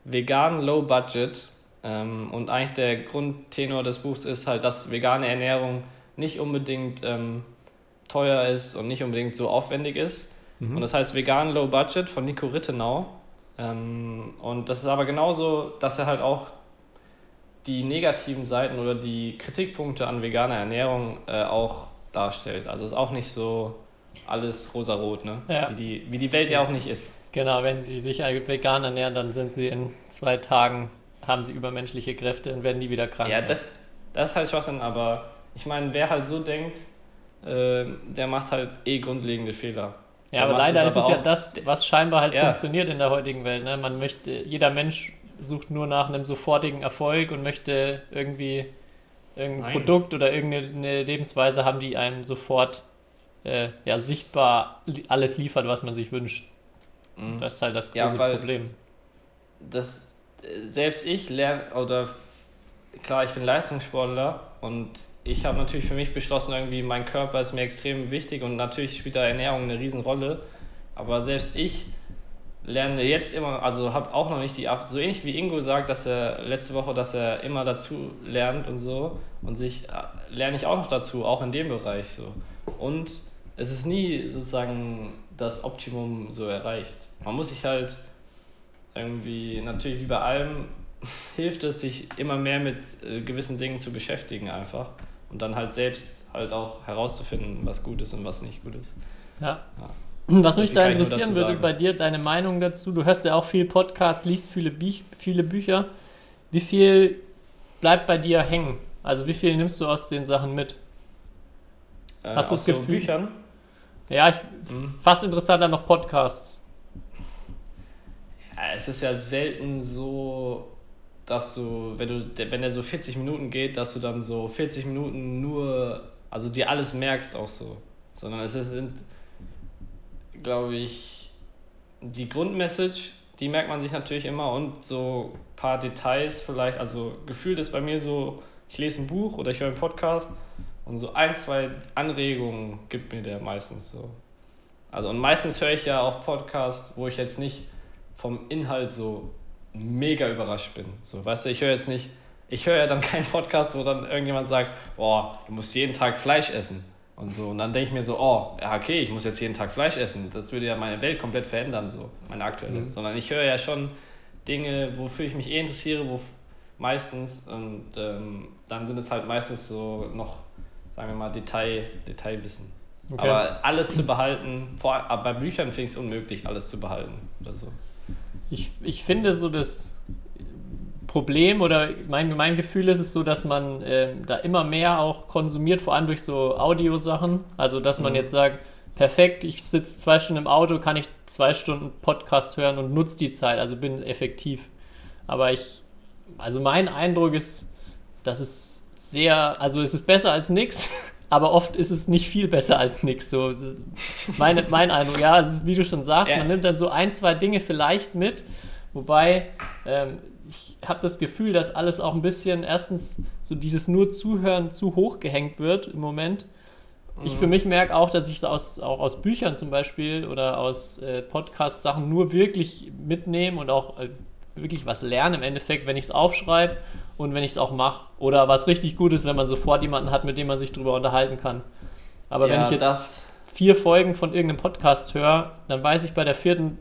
vegan low budget. Ähm, und eigentlich der Grundtenor des Buchs ist halt, dass vegane Ernährung nicht unbedingt ähm, teuer ist und nicht unbedingt so aufwendig ist. Mhm. Und das heißt vegan low budget von Nico Rittenau. Ähm, und das ist aber genauso, dass er halt auch die negativen Seiten oder die Kritikpunkte an veganer Ernährung äh, auch darstellt. Also ist auch nicht so alles rosarot, ne? Ja. Wie, die, wie die Welt ja auch nicht ist. Genau, wenn sie sich vegan ernähren, dann sind sie in zwei Tagen, haben sie übermenschliche Kräfte und werden nie wieder krank. Ja, das, das ist halt Schwachsinn, aber ich meine, wer halt so denkt, äh, der macht halt eh grundlegende Fehler. Ja, aber leider ist es ja das, was scheinbar halt ja. funktioniert in der heutigen Welt. Ne? Man möchte, jeder Mensch sucht nur nach einem sofortigen Erfolg und möchte irgendwie irgendein Nein. Produkt oder irgendeine Lebensweise haben, die einem sofort äh, ja, sichtbar alles liefert, was man sich wünscht. Mhm. Das ist halt das große ja, Problem. Das, äh, selbst ich lerne, oder klar, ich bin Leistungssportler und ich habe natürlich für mich beschlossen, irgendwie mein Körper ist mir extrem wichtig und natürlich spielt da Ernährung eine Riesenrolle. Aber selbst ich lerne jetzt immer, also habe auch noch nicht die Ab so ähnlich wie Ingo sagt, dass er letzte Woche, dass er immer dazu lernt und so und sich äh, lerne ich auch noch dazu, auch in dem Bereich so. Und es ist nie sozusagen das Optimum so erreicht. Man muss sich halt irgendwie natürlich wie bei allem hilft es sich immer mehr mit äh, gewissen Dingen zu beschäftigen einfach und dann halt selbst halt auch herauszufinden, was gut ist und was nicht gut ist. Ja. ja. Was mich da interessieren würde bei dir, deine Meinung dazu. Du hörst ja auch viel Podcast, liest viele, Büch viele Bücher. Wie viel bleibt bei dir hängen? Also wie viel nimmst du aus den Sachen mit? Äh, Hast du das Gefühl? So Büchern? Ja, ich, mhm. fast interessanter noch Podcasts. Ja, es ist ja selten so dass du, wenn du, wenn der so 40 Minuten geht, dass du dann so 40 Minuten nur, also dir alles merkst auch so. Sondern es sind, glaube ich, die Grundmessage, die merkt man sich natürlich immer und so ein paar Details vielleicht, also gefühlt ist bei mir so, ich lese ein Buch oder ich höre einen Podcast und so ein, zwei Anregungen gibt mir der meistens so. Also und meistens höre ich ja auch Podcasts, wo ich jetzt nicht vom Inhalt so mega überrascht bin. So, weißt du, ich höre jetzt nicht, ich höre ja dann keinen Podcast, wo dann irgendjemand sagt, boah, du musst jeden Tag Fleisch essen. Und so. Und dann denke ich mir so, oh, ja, okay, ich muss jetzt jeden Tag Fleisch essen. Das würde ja meine Welt komplett verändern, so, meine aktuelle. Mhm. Sondern ich höre ja schon Dinge, wofür ich mich eh interessiere, wo meistens, und ähm, dann sind es halt meistens so noch, sagen wir mal, Detail, Detailwissen. Okay. Aber alles zu behalten, vor, bei Büchern finde ich es unmöglich, alles zu behalten oder so. Ich, ich finde so das Problem oder mein, mein Gefühl ist es so, dass man äh, da immer mehr auch konsumiert, vor allem durch so Audiosachen. Also, dass man mhm. jetzt sagt, perfekt, ich sitze zwei Stunden im Auto, kann ich zwei Stunden Podcast hören und nutze die Zeit, also bin effektiv. Aber ich, also mein Eindruck ist, dass es sehr, also es ist besser als nichts, aber oft ist es nicht viel besser als nichts. So, meine, mein Eindruck, ja, es ist, wie du schon sagst, ja. man nimmt dann so ein, zwei Dinge vielleicht mit, wobei ähm, ich habe das Gefühl, dass alles auch ein bisschen erstens so dieses nur Zuhören zu hoch gehängt wird im Moment. Ich für mhm. mich merke auch, dass ich aus, auch aus Büchern zum Beispiel oder aus äh, Podcast-Sachen nur wirklich mitnehme und auch äh, wirklich was lerne im Endeffekt, wenn ich es aufschreibe und wenn ich es auch mache. Oder was richtig gut ist, wenn man sofort jemanden hat, mit dem man sich drüber unterhalten kann. Aber wenn Ja, ich jetzt vier Folgen von irgendeinem Podcast höre, dann weiß ich bei der vierten,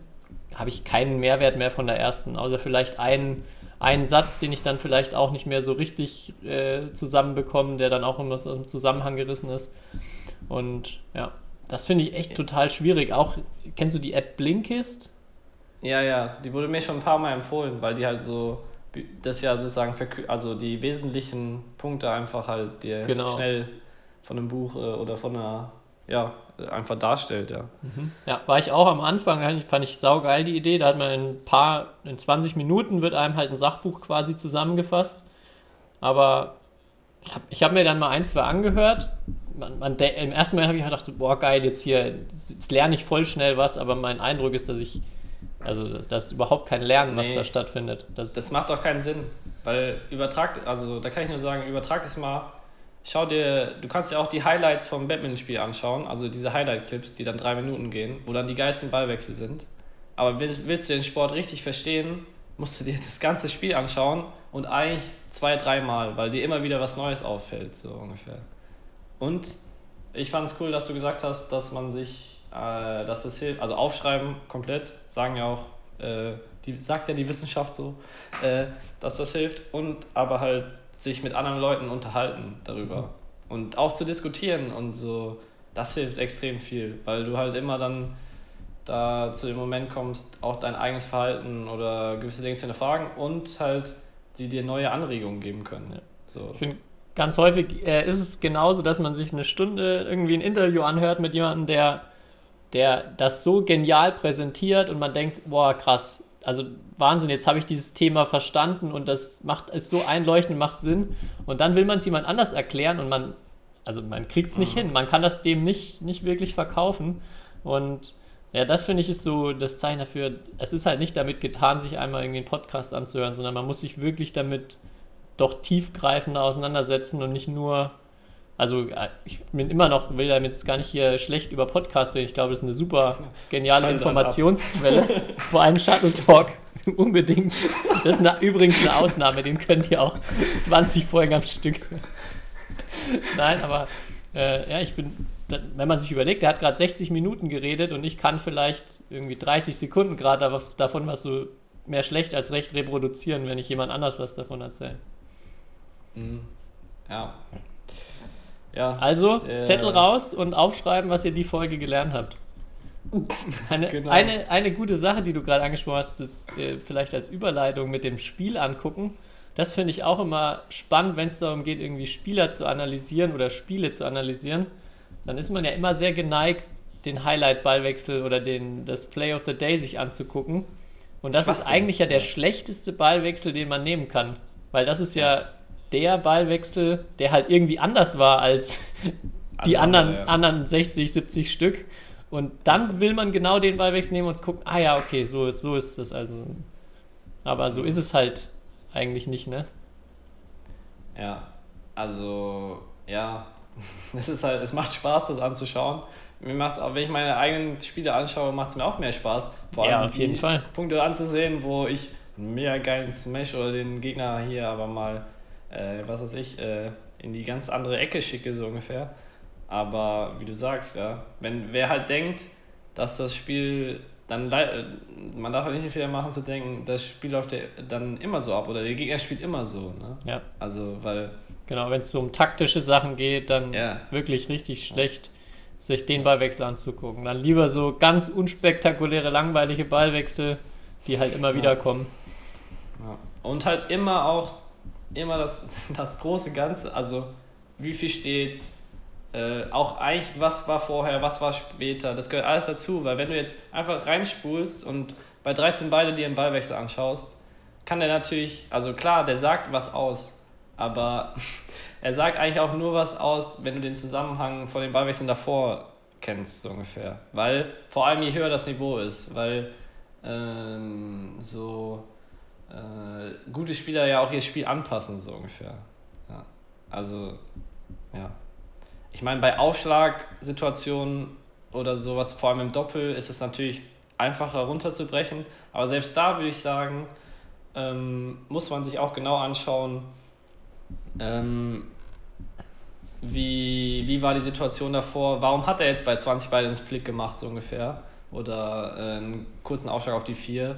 habe ich keinen Mehrwert mehr von der ersten, außer vielleicht einen, einen Satz, den ich dann vielleicht auch nicht mehr so richtig äh, zusammenbekomme, der dann auch immer so im Zusammenhang gerissen ist. Und ja, das finde ich echt total schwierig. Auch, kennst du die App Blinkist? Ja, ja, die wurde mir schon ein paar Mal empfohlen, weil die halt so das ja sozusagen, also die wesentlichen Punkte einfach halt dir Genau. schnell von einem Buch äh, oder von einer, ja, einfach darstellt, ja. Ja, war ich auch am Anfang, fand ich saugeil die Idee. Da hat man in ein paar, in 20 Minuten wird einem halt ein Sachbuch quasi zusammengefasst. Aber ich habe ich hab mir dann mal ein, zwei angehört. Man, man, Im ersten Mal habe ich gedacht, so, boah, geil, jetzt hier, jetzt lerne ich voll schnell was, aber mein Eindruck ist, dass ich, also das, das ist überhaupt kein Lernen, was Nee. da stattfindet. Das, Das macht doch keinen Sinn, weil übertragt, also da kann ich nur sagen, übertrag das mal. Schau dir, du kannst dir auch die Highlights vom Batman-Spiel anschauen, also diese Highlight-Clips, die dann drei Minuten gehen, wo dann die geilsten Ballwechsel sind. Aber willst, willst du den Sport richtig verstehen, musst du dir das ganze Spiel anschauen und eigentlich zwei, dreimal, weil dir immer wieder was Neues auffällt, so ungefähr. Und ich fand es cool, dass du gesagt hast, dass man sich, äh, dass das hilft, also aufschreiben komplett, sagen ja auch, äh, die, sagt ja die Wissenschaft so, äh, dass das hilft und aber halt sich mit anderen Leuten unterhalten darüber und auch zu diskutieren und so, das hilft extrem viel, weil du halt immer dann da zu dem Moment kommst, auch dein eigenes Verhalten oder gewisse Dinge zu hinterfragen und halt die dir neue Anregungen geben können. Ja. So. Ich finde, ganz häufig äh, ist es genauso, dass man sich eine Stunde irgendwie ein Interview anhört mit jemandem, der, der das so genial präsentiert und man denkt, boah, krass, also Wahnsinn, jetzt habe ich dieses Thema verstanden und das macht ist so einleuchtend, macht Sinn. Und dann will man es jemand anders erklären und man, also man kriegt es nicht hin, man kann das dem nicht, nicht wirklich verkaufen. Und ja, das finde ich ist so das Zeichen dafür, es ist halt nicht damit getan, sich einmal irgendwie einen Podcast anzuhören, sondern man muss sich wirklich damit doch tiefgreifender auseinandersetzen und nicht nur, also äh, ich bin immer noch, will damit jetzt gar nicht hier schlecht über Podcasts reden, ich glaube, das ist eine super geniale Informationsquelle, vor allem Shuttle Talk, unbedingt. Das ist eine, übrigens eine Ausnahme, den könnt ihr auch 20 Folgen am Stück. Nein, aber äh, ja, ich bin, wenn man sich überlegt, der hat gerade 60 Minuten geredet und ich kann vielleicht irgendwie 30 Sekunden gerade davon was so mehr schlecht als recht reproduzieren, wenn ich jemand anders was davon erzähle. Mhm. Ja. Ja. Also Äh, Zettel raus und aufschreiben, was ihr die Folge gelernt habt. Eine, Genau. eine, eine gute Sache, die du gerade angesprochen hast, ist äh, vielleicht als Überleitung mit dem Spiel angucken. Das finde ich auch immer spannend, wenn es darum geht, irgendwie Spieler zu analysieren oder Spiele zu analysieren. Dann ist man ja immer sehr geneigt, den Highlight-Ballwechsel oder den, das Play of the Day sich anzugucken. Und das ist eigentlich ja der schlechteste Ballwechsel, den man nehmen kann. Weil das ist ja der Ballwechsel, der halt irgendwie anders war als die Andere, anderen, ja. anderen 60, 70 Stück. Und dann will man genau den Ballwechsel nehmen und gucken, ah ja, okay, so, ist- so ist das also. Aber so ist es halt eigentlich nicht, ne? Ja, also ja, es ist halt, es macht Spaß, das anzuschauen. Mir macht's auch, wenn ich meine eigenen Spiele anschaue, macht es mir auch mehr Spaß. Vor Ja, allem auf jeden Fall. Punkte anzusehen, wo ich einen mega geilen Smash oder den Gegner hier aber mal, äh, was weiß ich, äh, in die ganz andere Ecke schicke, so ungefähr. Aber wie du sagst, ja, wenn wer halt denkt, dass das Spiel dann äh, man darf halt nicht den Fehler machen zu denken, das Spiel läuft ja dann immer so ab oder der Gegner spielt immer so, ne? Ja, Also, weil genau. Wenn es so um taktische Sachen geht, dann Ja. wirklich richtig schlecht, sich den Ballwechsel anzugucken. Dann lieber so ganz unspektakuläre, langweilige Ballwechsel, die halt immer wieder kommen. Ja. Und halt immer auch, immer das, das große Ganze, also wie viel steht's, äh, auch eigentlich, was war vorher, was war später, das gehört alles dazu, weil wenn du jetzt einfach reinspulst und bei 13 beide dir einen Ballwechsel anschaust, kann der natürlich, also klar, der sagt was aus, aber er sagt eigentlich auch nur was aus, wenn du den Zusammenhang von den Ballwechseln davor kennst, so ungefähr. Weil, vor allem je höher das Niveau ist, weil ähm, so äh, gute Spieler ja auch ihr Spiel anpassen, so ungefähr. Ja. Also, ja. Ich meine, bei Aufschlagsituationen oder sowas, vor allem im Doppel, ist es natürlich einfacher runterzubrechen. Aber selbst da würde ich sagen, ähm, muss man sich auch genau anschauen, ähm, wie, wie war die Situation davor, warum hat er jetzt bei 20 Ball ins Flick gemacht, so ungefähr, oder äh, einen kurzen Aufschlag auf die 4.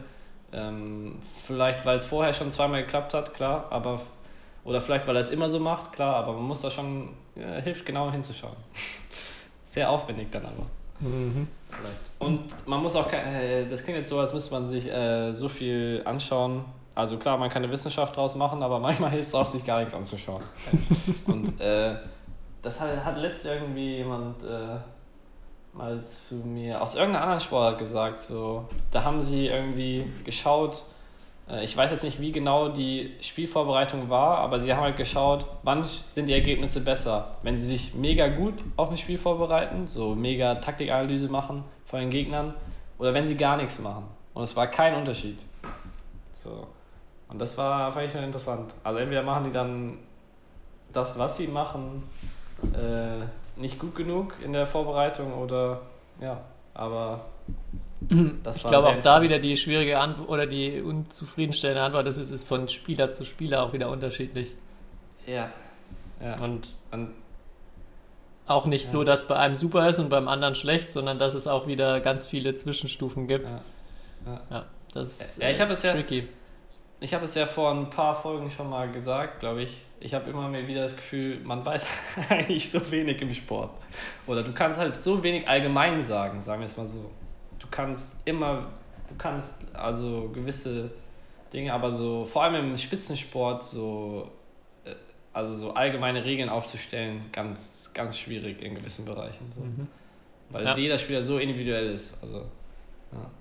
Ähm, vielleicht, weil es vorher schon zweimal geklappt hat, klar, aber oder vielleicht, weil er es immer so macht, klar, aber man muss da schon, äh, hilft genau hinzuschauen. Sehr aufwendig dann aber. Mhm. Vielleicht. Und man muss auch, äh, das klingt jetzt so, als müsste man sich äh, so viel anschauen. Also klar, man kann eine Wissenschaft draus machen, aber manchmal hilft es auch, sich gar nichts anzuschauen. Und äh, das hat, hat letztens irgendwie jemand äh, mal zu mir aus irgendeiner anderen Sportart gesagt. So, da haben sie irgendwie geschaut, äh, ich weiß jetzt nicht, wie genau die Spielvorbereitung war, aber sie haben halt geschaut, wann sind die Ergebnisse besser. Wenn sie sich mega gut auf ein Spiel vorbereiten, so mega Taktikanalyse machen von den Gegnern, oder wenn sie gar nichts machen. Und es war kein Unterschied. So. Und das war, fand ich schon interessant. Also entweder machen die dann das, was sie machen, äh, nicht gut genug in der Vorbereitung oder ja, aber das Ich glaube auch da wieder die schwierige Antwort oder die unzufriedenstellende Antwort ist, es ist von Spieler zu Spieler auch wieder unterschiedlich. Ja. ja. Und Und auch nicht so, dass bei einem super ist und beim anderen schlecht, sondern dass es auch wieder ganz viele Zwischenstufen gibt. Ja. Ja. Ja, das ist Ja, ich hab es ja- tricky. Ich habe es ja vor ein paar Folgen schon mal gesagt, glaube ich. Ich habe immer mehr wieder das Gefühl, man weiß eigentlich so wenig im Sport. Oder du kannst halt so wenig allgemein sagen, sagen wir es mal so. Du kannst immer, du kannst also gewisse Dinge, aber so, vor allem im Spitzensport, so, äh, also so allgemeine Regeln aufzustellen, ganz, ganz schwierig in gewissen Bereichen. So. Mhm. Weil Ja. jeder Spieler so individuell ist. Also, ja.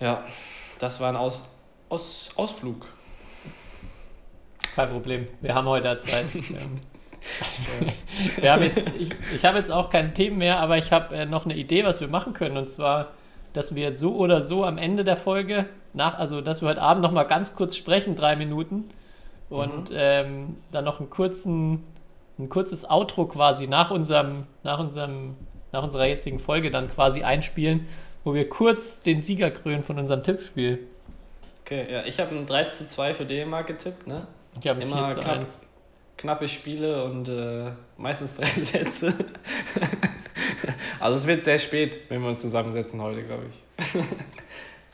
ja, das war ein Aus, Aus, Ausflug. Kein Problem. Wir haben heute Zeit. Ähm, wir haben jetzt, ich ich habe jetzt auch keine Themen mehr, aber ich habe äh, noch eine Idee, was wir machen können. Und zwar, dass wir so oder so am Ende der Folge, nach, also dass wir heute Abend noch mal ganz kurz sprechen, drei Minuten. Und ähm, dann noch einen kurzen, ein kurzes Outro quasi nach unserem, nach unserem, nach unserer jetzigen Folge dann quasi einspielen, wo wir kurz den Sieger krönen von unserem Tippspiel. Okay, ja, ich habe ein 3 zu 2 für Dänemark getippt, ne? Ich habe Immer 4 zu knapp. 1. Knappe Spiele und äh, meistens drei Sätze. also es wird sehr spät, wenn wir uns zusammensetzen heute, glaube ich.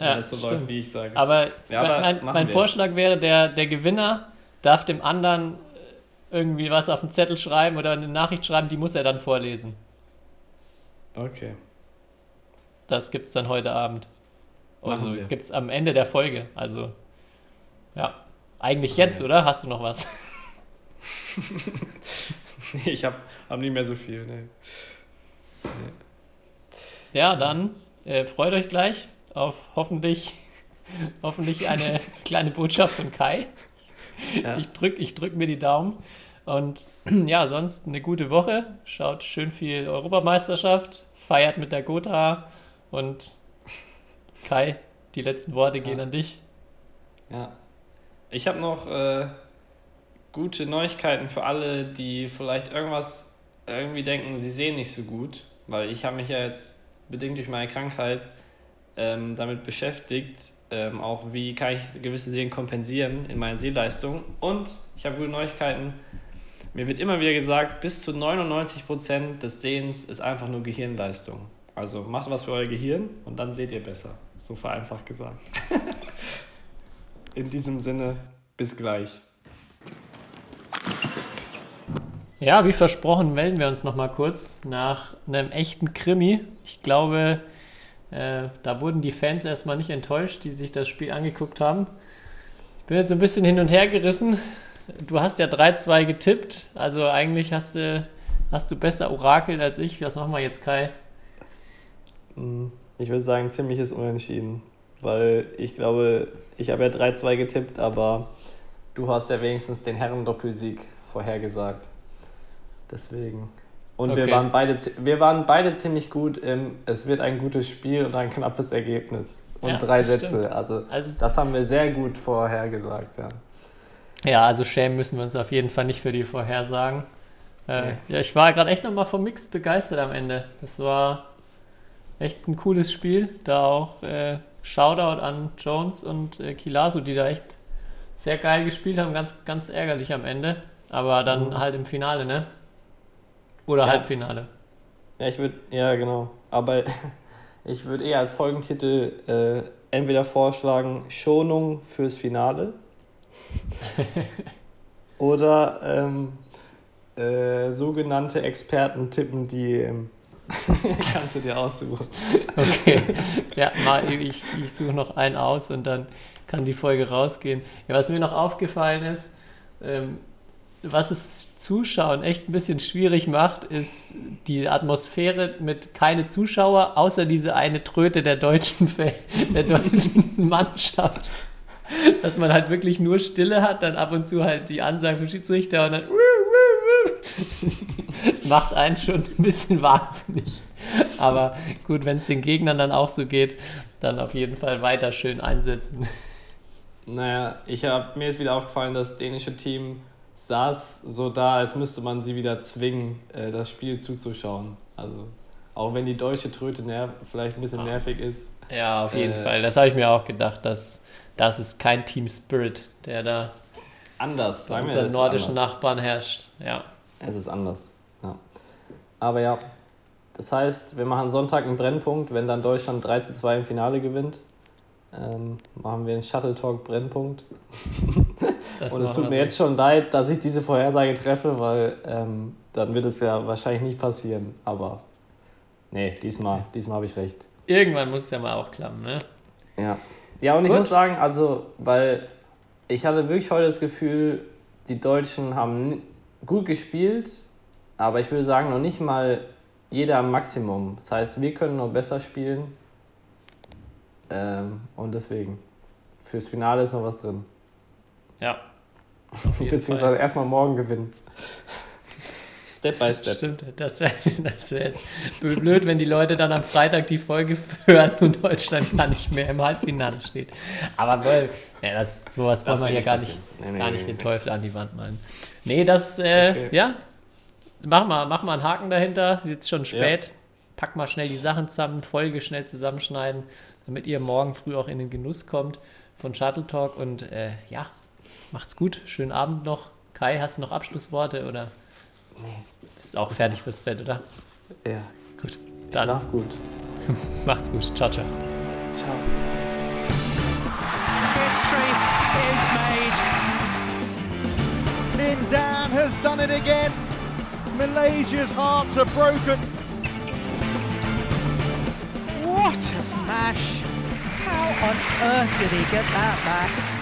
Ja, das so läuft, wie ich sage. Aber, Ja, aber mein, mein. Vorschlag wäre, der, der Gewinner darf dem anderen irgendwie was auf den Zettel schreiben oder eine Nachricht schreiben, die muss er dann vorlesen. Okay. Das gibt es dann heute Abend. Machen Also wir. gibt es am Ende der Folge. Also, ja. Eigentlich jetzt, oder? Hast du noch was? ich habe hab nicht mehr so viel, ne? Ja, dann äh, freut euch gleich auf hoffentlich, hoffentlich eine kleine Botschaft von Kai. Ja. Ich drücke ich drück mir die Daumen. Und ja, sonst eine gute Woche. Schaut schön viel Europameisterschaft, feiert mit der Gotha und Kai, die letzten Worte gehen Ja. an dich. Ja. Ich habe noch äh, gute Neuigkeiten für alle, die vielleicht irgendwas irgendwie denken, sie sehen nicht so gut, weil ich habe mich ja jetzt bedingt durch meine Krankheit ähm, damit beschäftigt, ähm, auch wie kann ich gewisse Dinge kompensieren in meiner Sehleistung. Und ich habe gute Neuigkeiten. Mir wird immer wieder gesagt, bis zu 99% des Sehens ist einfach nur Gehirnleistung. Also macht was für euer Gehirn und dann seht ihr besser. So vereinfacht gesagt. In diesem Sinne, bis gleich. Ja, wie versprochen, melden wir uns nochmal kurz nach einem echten Krimi. Ich glaube, äh, da wurden die Fans erstmal nicht enttäuscht, die sich das Spiel angeguckt haben. Ich bin jetzt ein bisschen hin und her gerissen. Du hast ja 3-2 getippt, also eigentlich hast du, hast du besser orakelt als ich. Was machen wir jetzt, Kai? Ich würde sagen, ziemliches Unentschieden. Weil ich glaube, ich habe ja 3-2 getippt, aber du hast ja wenigstens den Herren-Doppelsieg vorhergesagt. Deswegen. Und wir, Okay. waren beide, wir waren beide ziemlich gut im, es wird ein gutes Spiel und ein knappes Ergebnis. Und Ja, drei Sätze. stimmt. Also, Also, das haben wir sehr gut vorhergesagt, ja. ja, also schämen müssen wir uns auf jeden Fall nicht für die Vorhersagen. Äh, Nee. Ja, ich war gerade echt nochmal vom Mix begeistert am Ende. Das war echt ein cooles Spiel. Da auch äh, Shoutout an Jones und äh, Kilasu, die da echt sehr geil gespielt haben, ganz, ganz ärgerlich am Ende. Aber dann Mhm. halt im Finale, ne? Oder Ja. Halbfinale. Ja, ich würde, ja, genau. Aber ich würde eher als Folgentitel äh, entweder vorschlagen: Schonung fürs Finale. oder ähm, äh, sogenannte Experten tippen, die. Ähm, kannst du dir aussuchen. Okay. ja, mal, ich, ich suche noch einen aus und dann kann die Folge rausgehen. Ja, was mir noch aufgefallen ist, ähm, was es Zuschauen echt ein bisschen schwierig macht, ist die Atmosphäre mit keine Zuschauer, außer diese eine Tröte der deutschen, der deutschen Mannschaft. Dass man halt wirklich nur Stille hat, dann ab und zu halt die Ansage vom Schiedsrichter und dann. Das macht einen schon ein bisschen wahnsinnig. Aber gut, wenn es den Gegnern dann auch so geht, dann auf jeden Fall weiter schön einsetzen. Naja, ich hab, mir ist wieder aufgefallen, das dänische Team saß so da, als müsste man sie wieder zwingen, äh, das Spiel zuzuschauen. Also, auch wenn die deutsche Tröte nerv vielleicht ein bisschen nervig ist. Ja, auf jeden Äh. Fall. Das habe ich mir auch gedacht, dass das ist kein Team Spirit, der da Anders, bei unseren es nordischen anders. Nachbarn herrscht. Ja. Es ist anders. Ja. Aber ja, das heißt, wir machen Sonntag einen Brennpunkt, wenn dann Deutschland 3 zu 2 im Finale gewinnt. Ähm, machen wir einen Shuttle Talk Brennpunkt. Und es tut mir jetzt schon leid, dass ich diese Vorhersage treffe, weil ähm, dann wird es ja wahrscheinlich nicht passieren. Aber nee, diesmal, diesmal habe ich recht. Irgendwann muss es ja mal auch klappen, ne? Ja. Ja, und ich Gut. muss sagen, also, weil ich hatte wirklich heute das Gefühl, die Deutschen haben gut gespielt, aber ich würde sagen, noch nicht mal jeder am Maximum. Das heißt, wir können noch besser spielen. Ähm, und deswegen, fürs Finale ist noch was drin. Ja. Beziehungsweise erstmal morgen gewinnen. Step by step. Stimmt, das wäre das wär jetzt blöd, wenn die Leute dann am Freitag die Folge hören und Deutschland gar nicht mehr im Halbfinale steht. Aber wohl, ja, das, sowas wollen wir nicht gar nicht. Nee, nee, gar nee, nicht den nee. Teufel an die Wand malen. Nee, das, äh, Okay. ja, mach mal, mach mal einen Haken dahinter. Jetzt schon spät. Pack mal schnell die Sachen zusammen, Folge schnell zusammenschneiden, damit ihr morgen früh auch in den Genuss kommt von Shuttle Talk. Und äh, ja, macht's gut. Schönen Abend noch. Kai, hast du noch Abschlussworte oder? Nee. Bist auch fertig fürs Bett, oder? Ja, Gut. Dann schlaf gut. macht's gut. Ciao, ciao. Ciao. History is made. Lin Dan has done it again. Malaysia's hearts are broken. What a smash! How on earth did he get that back?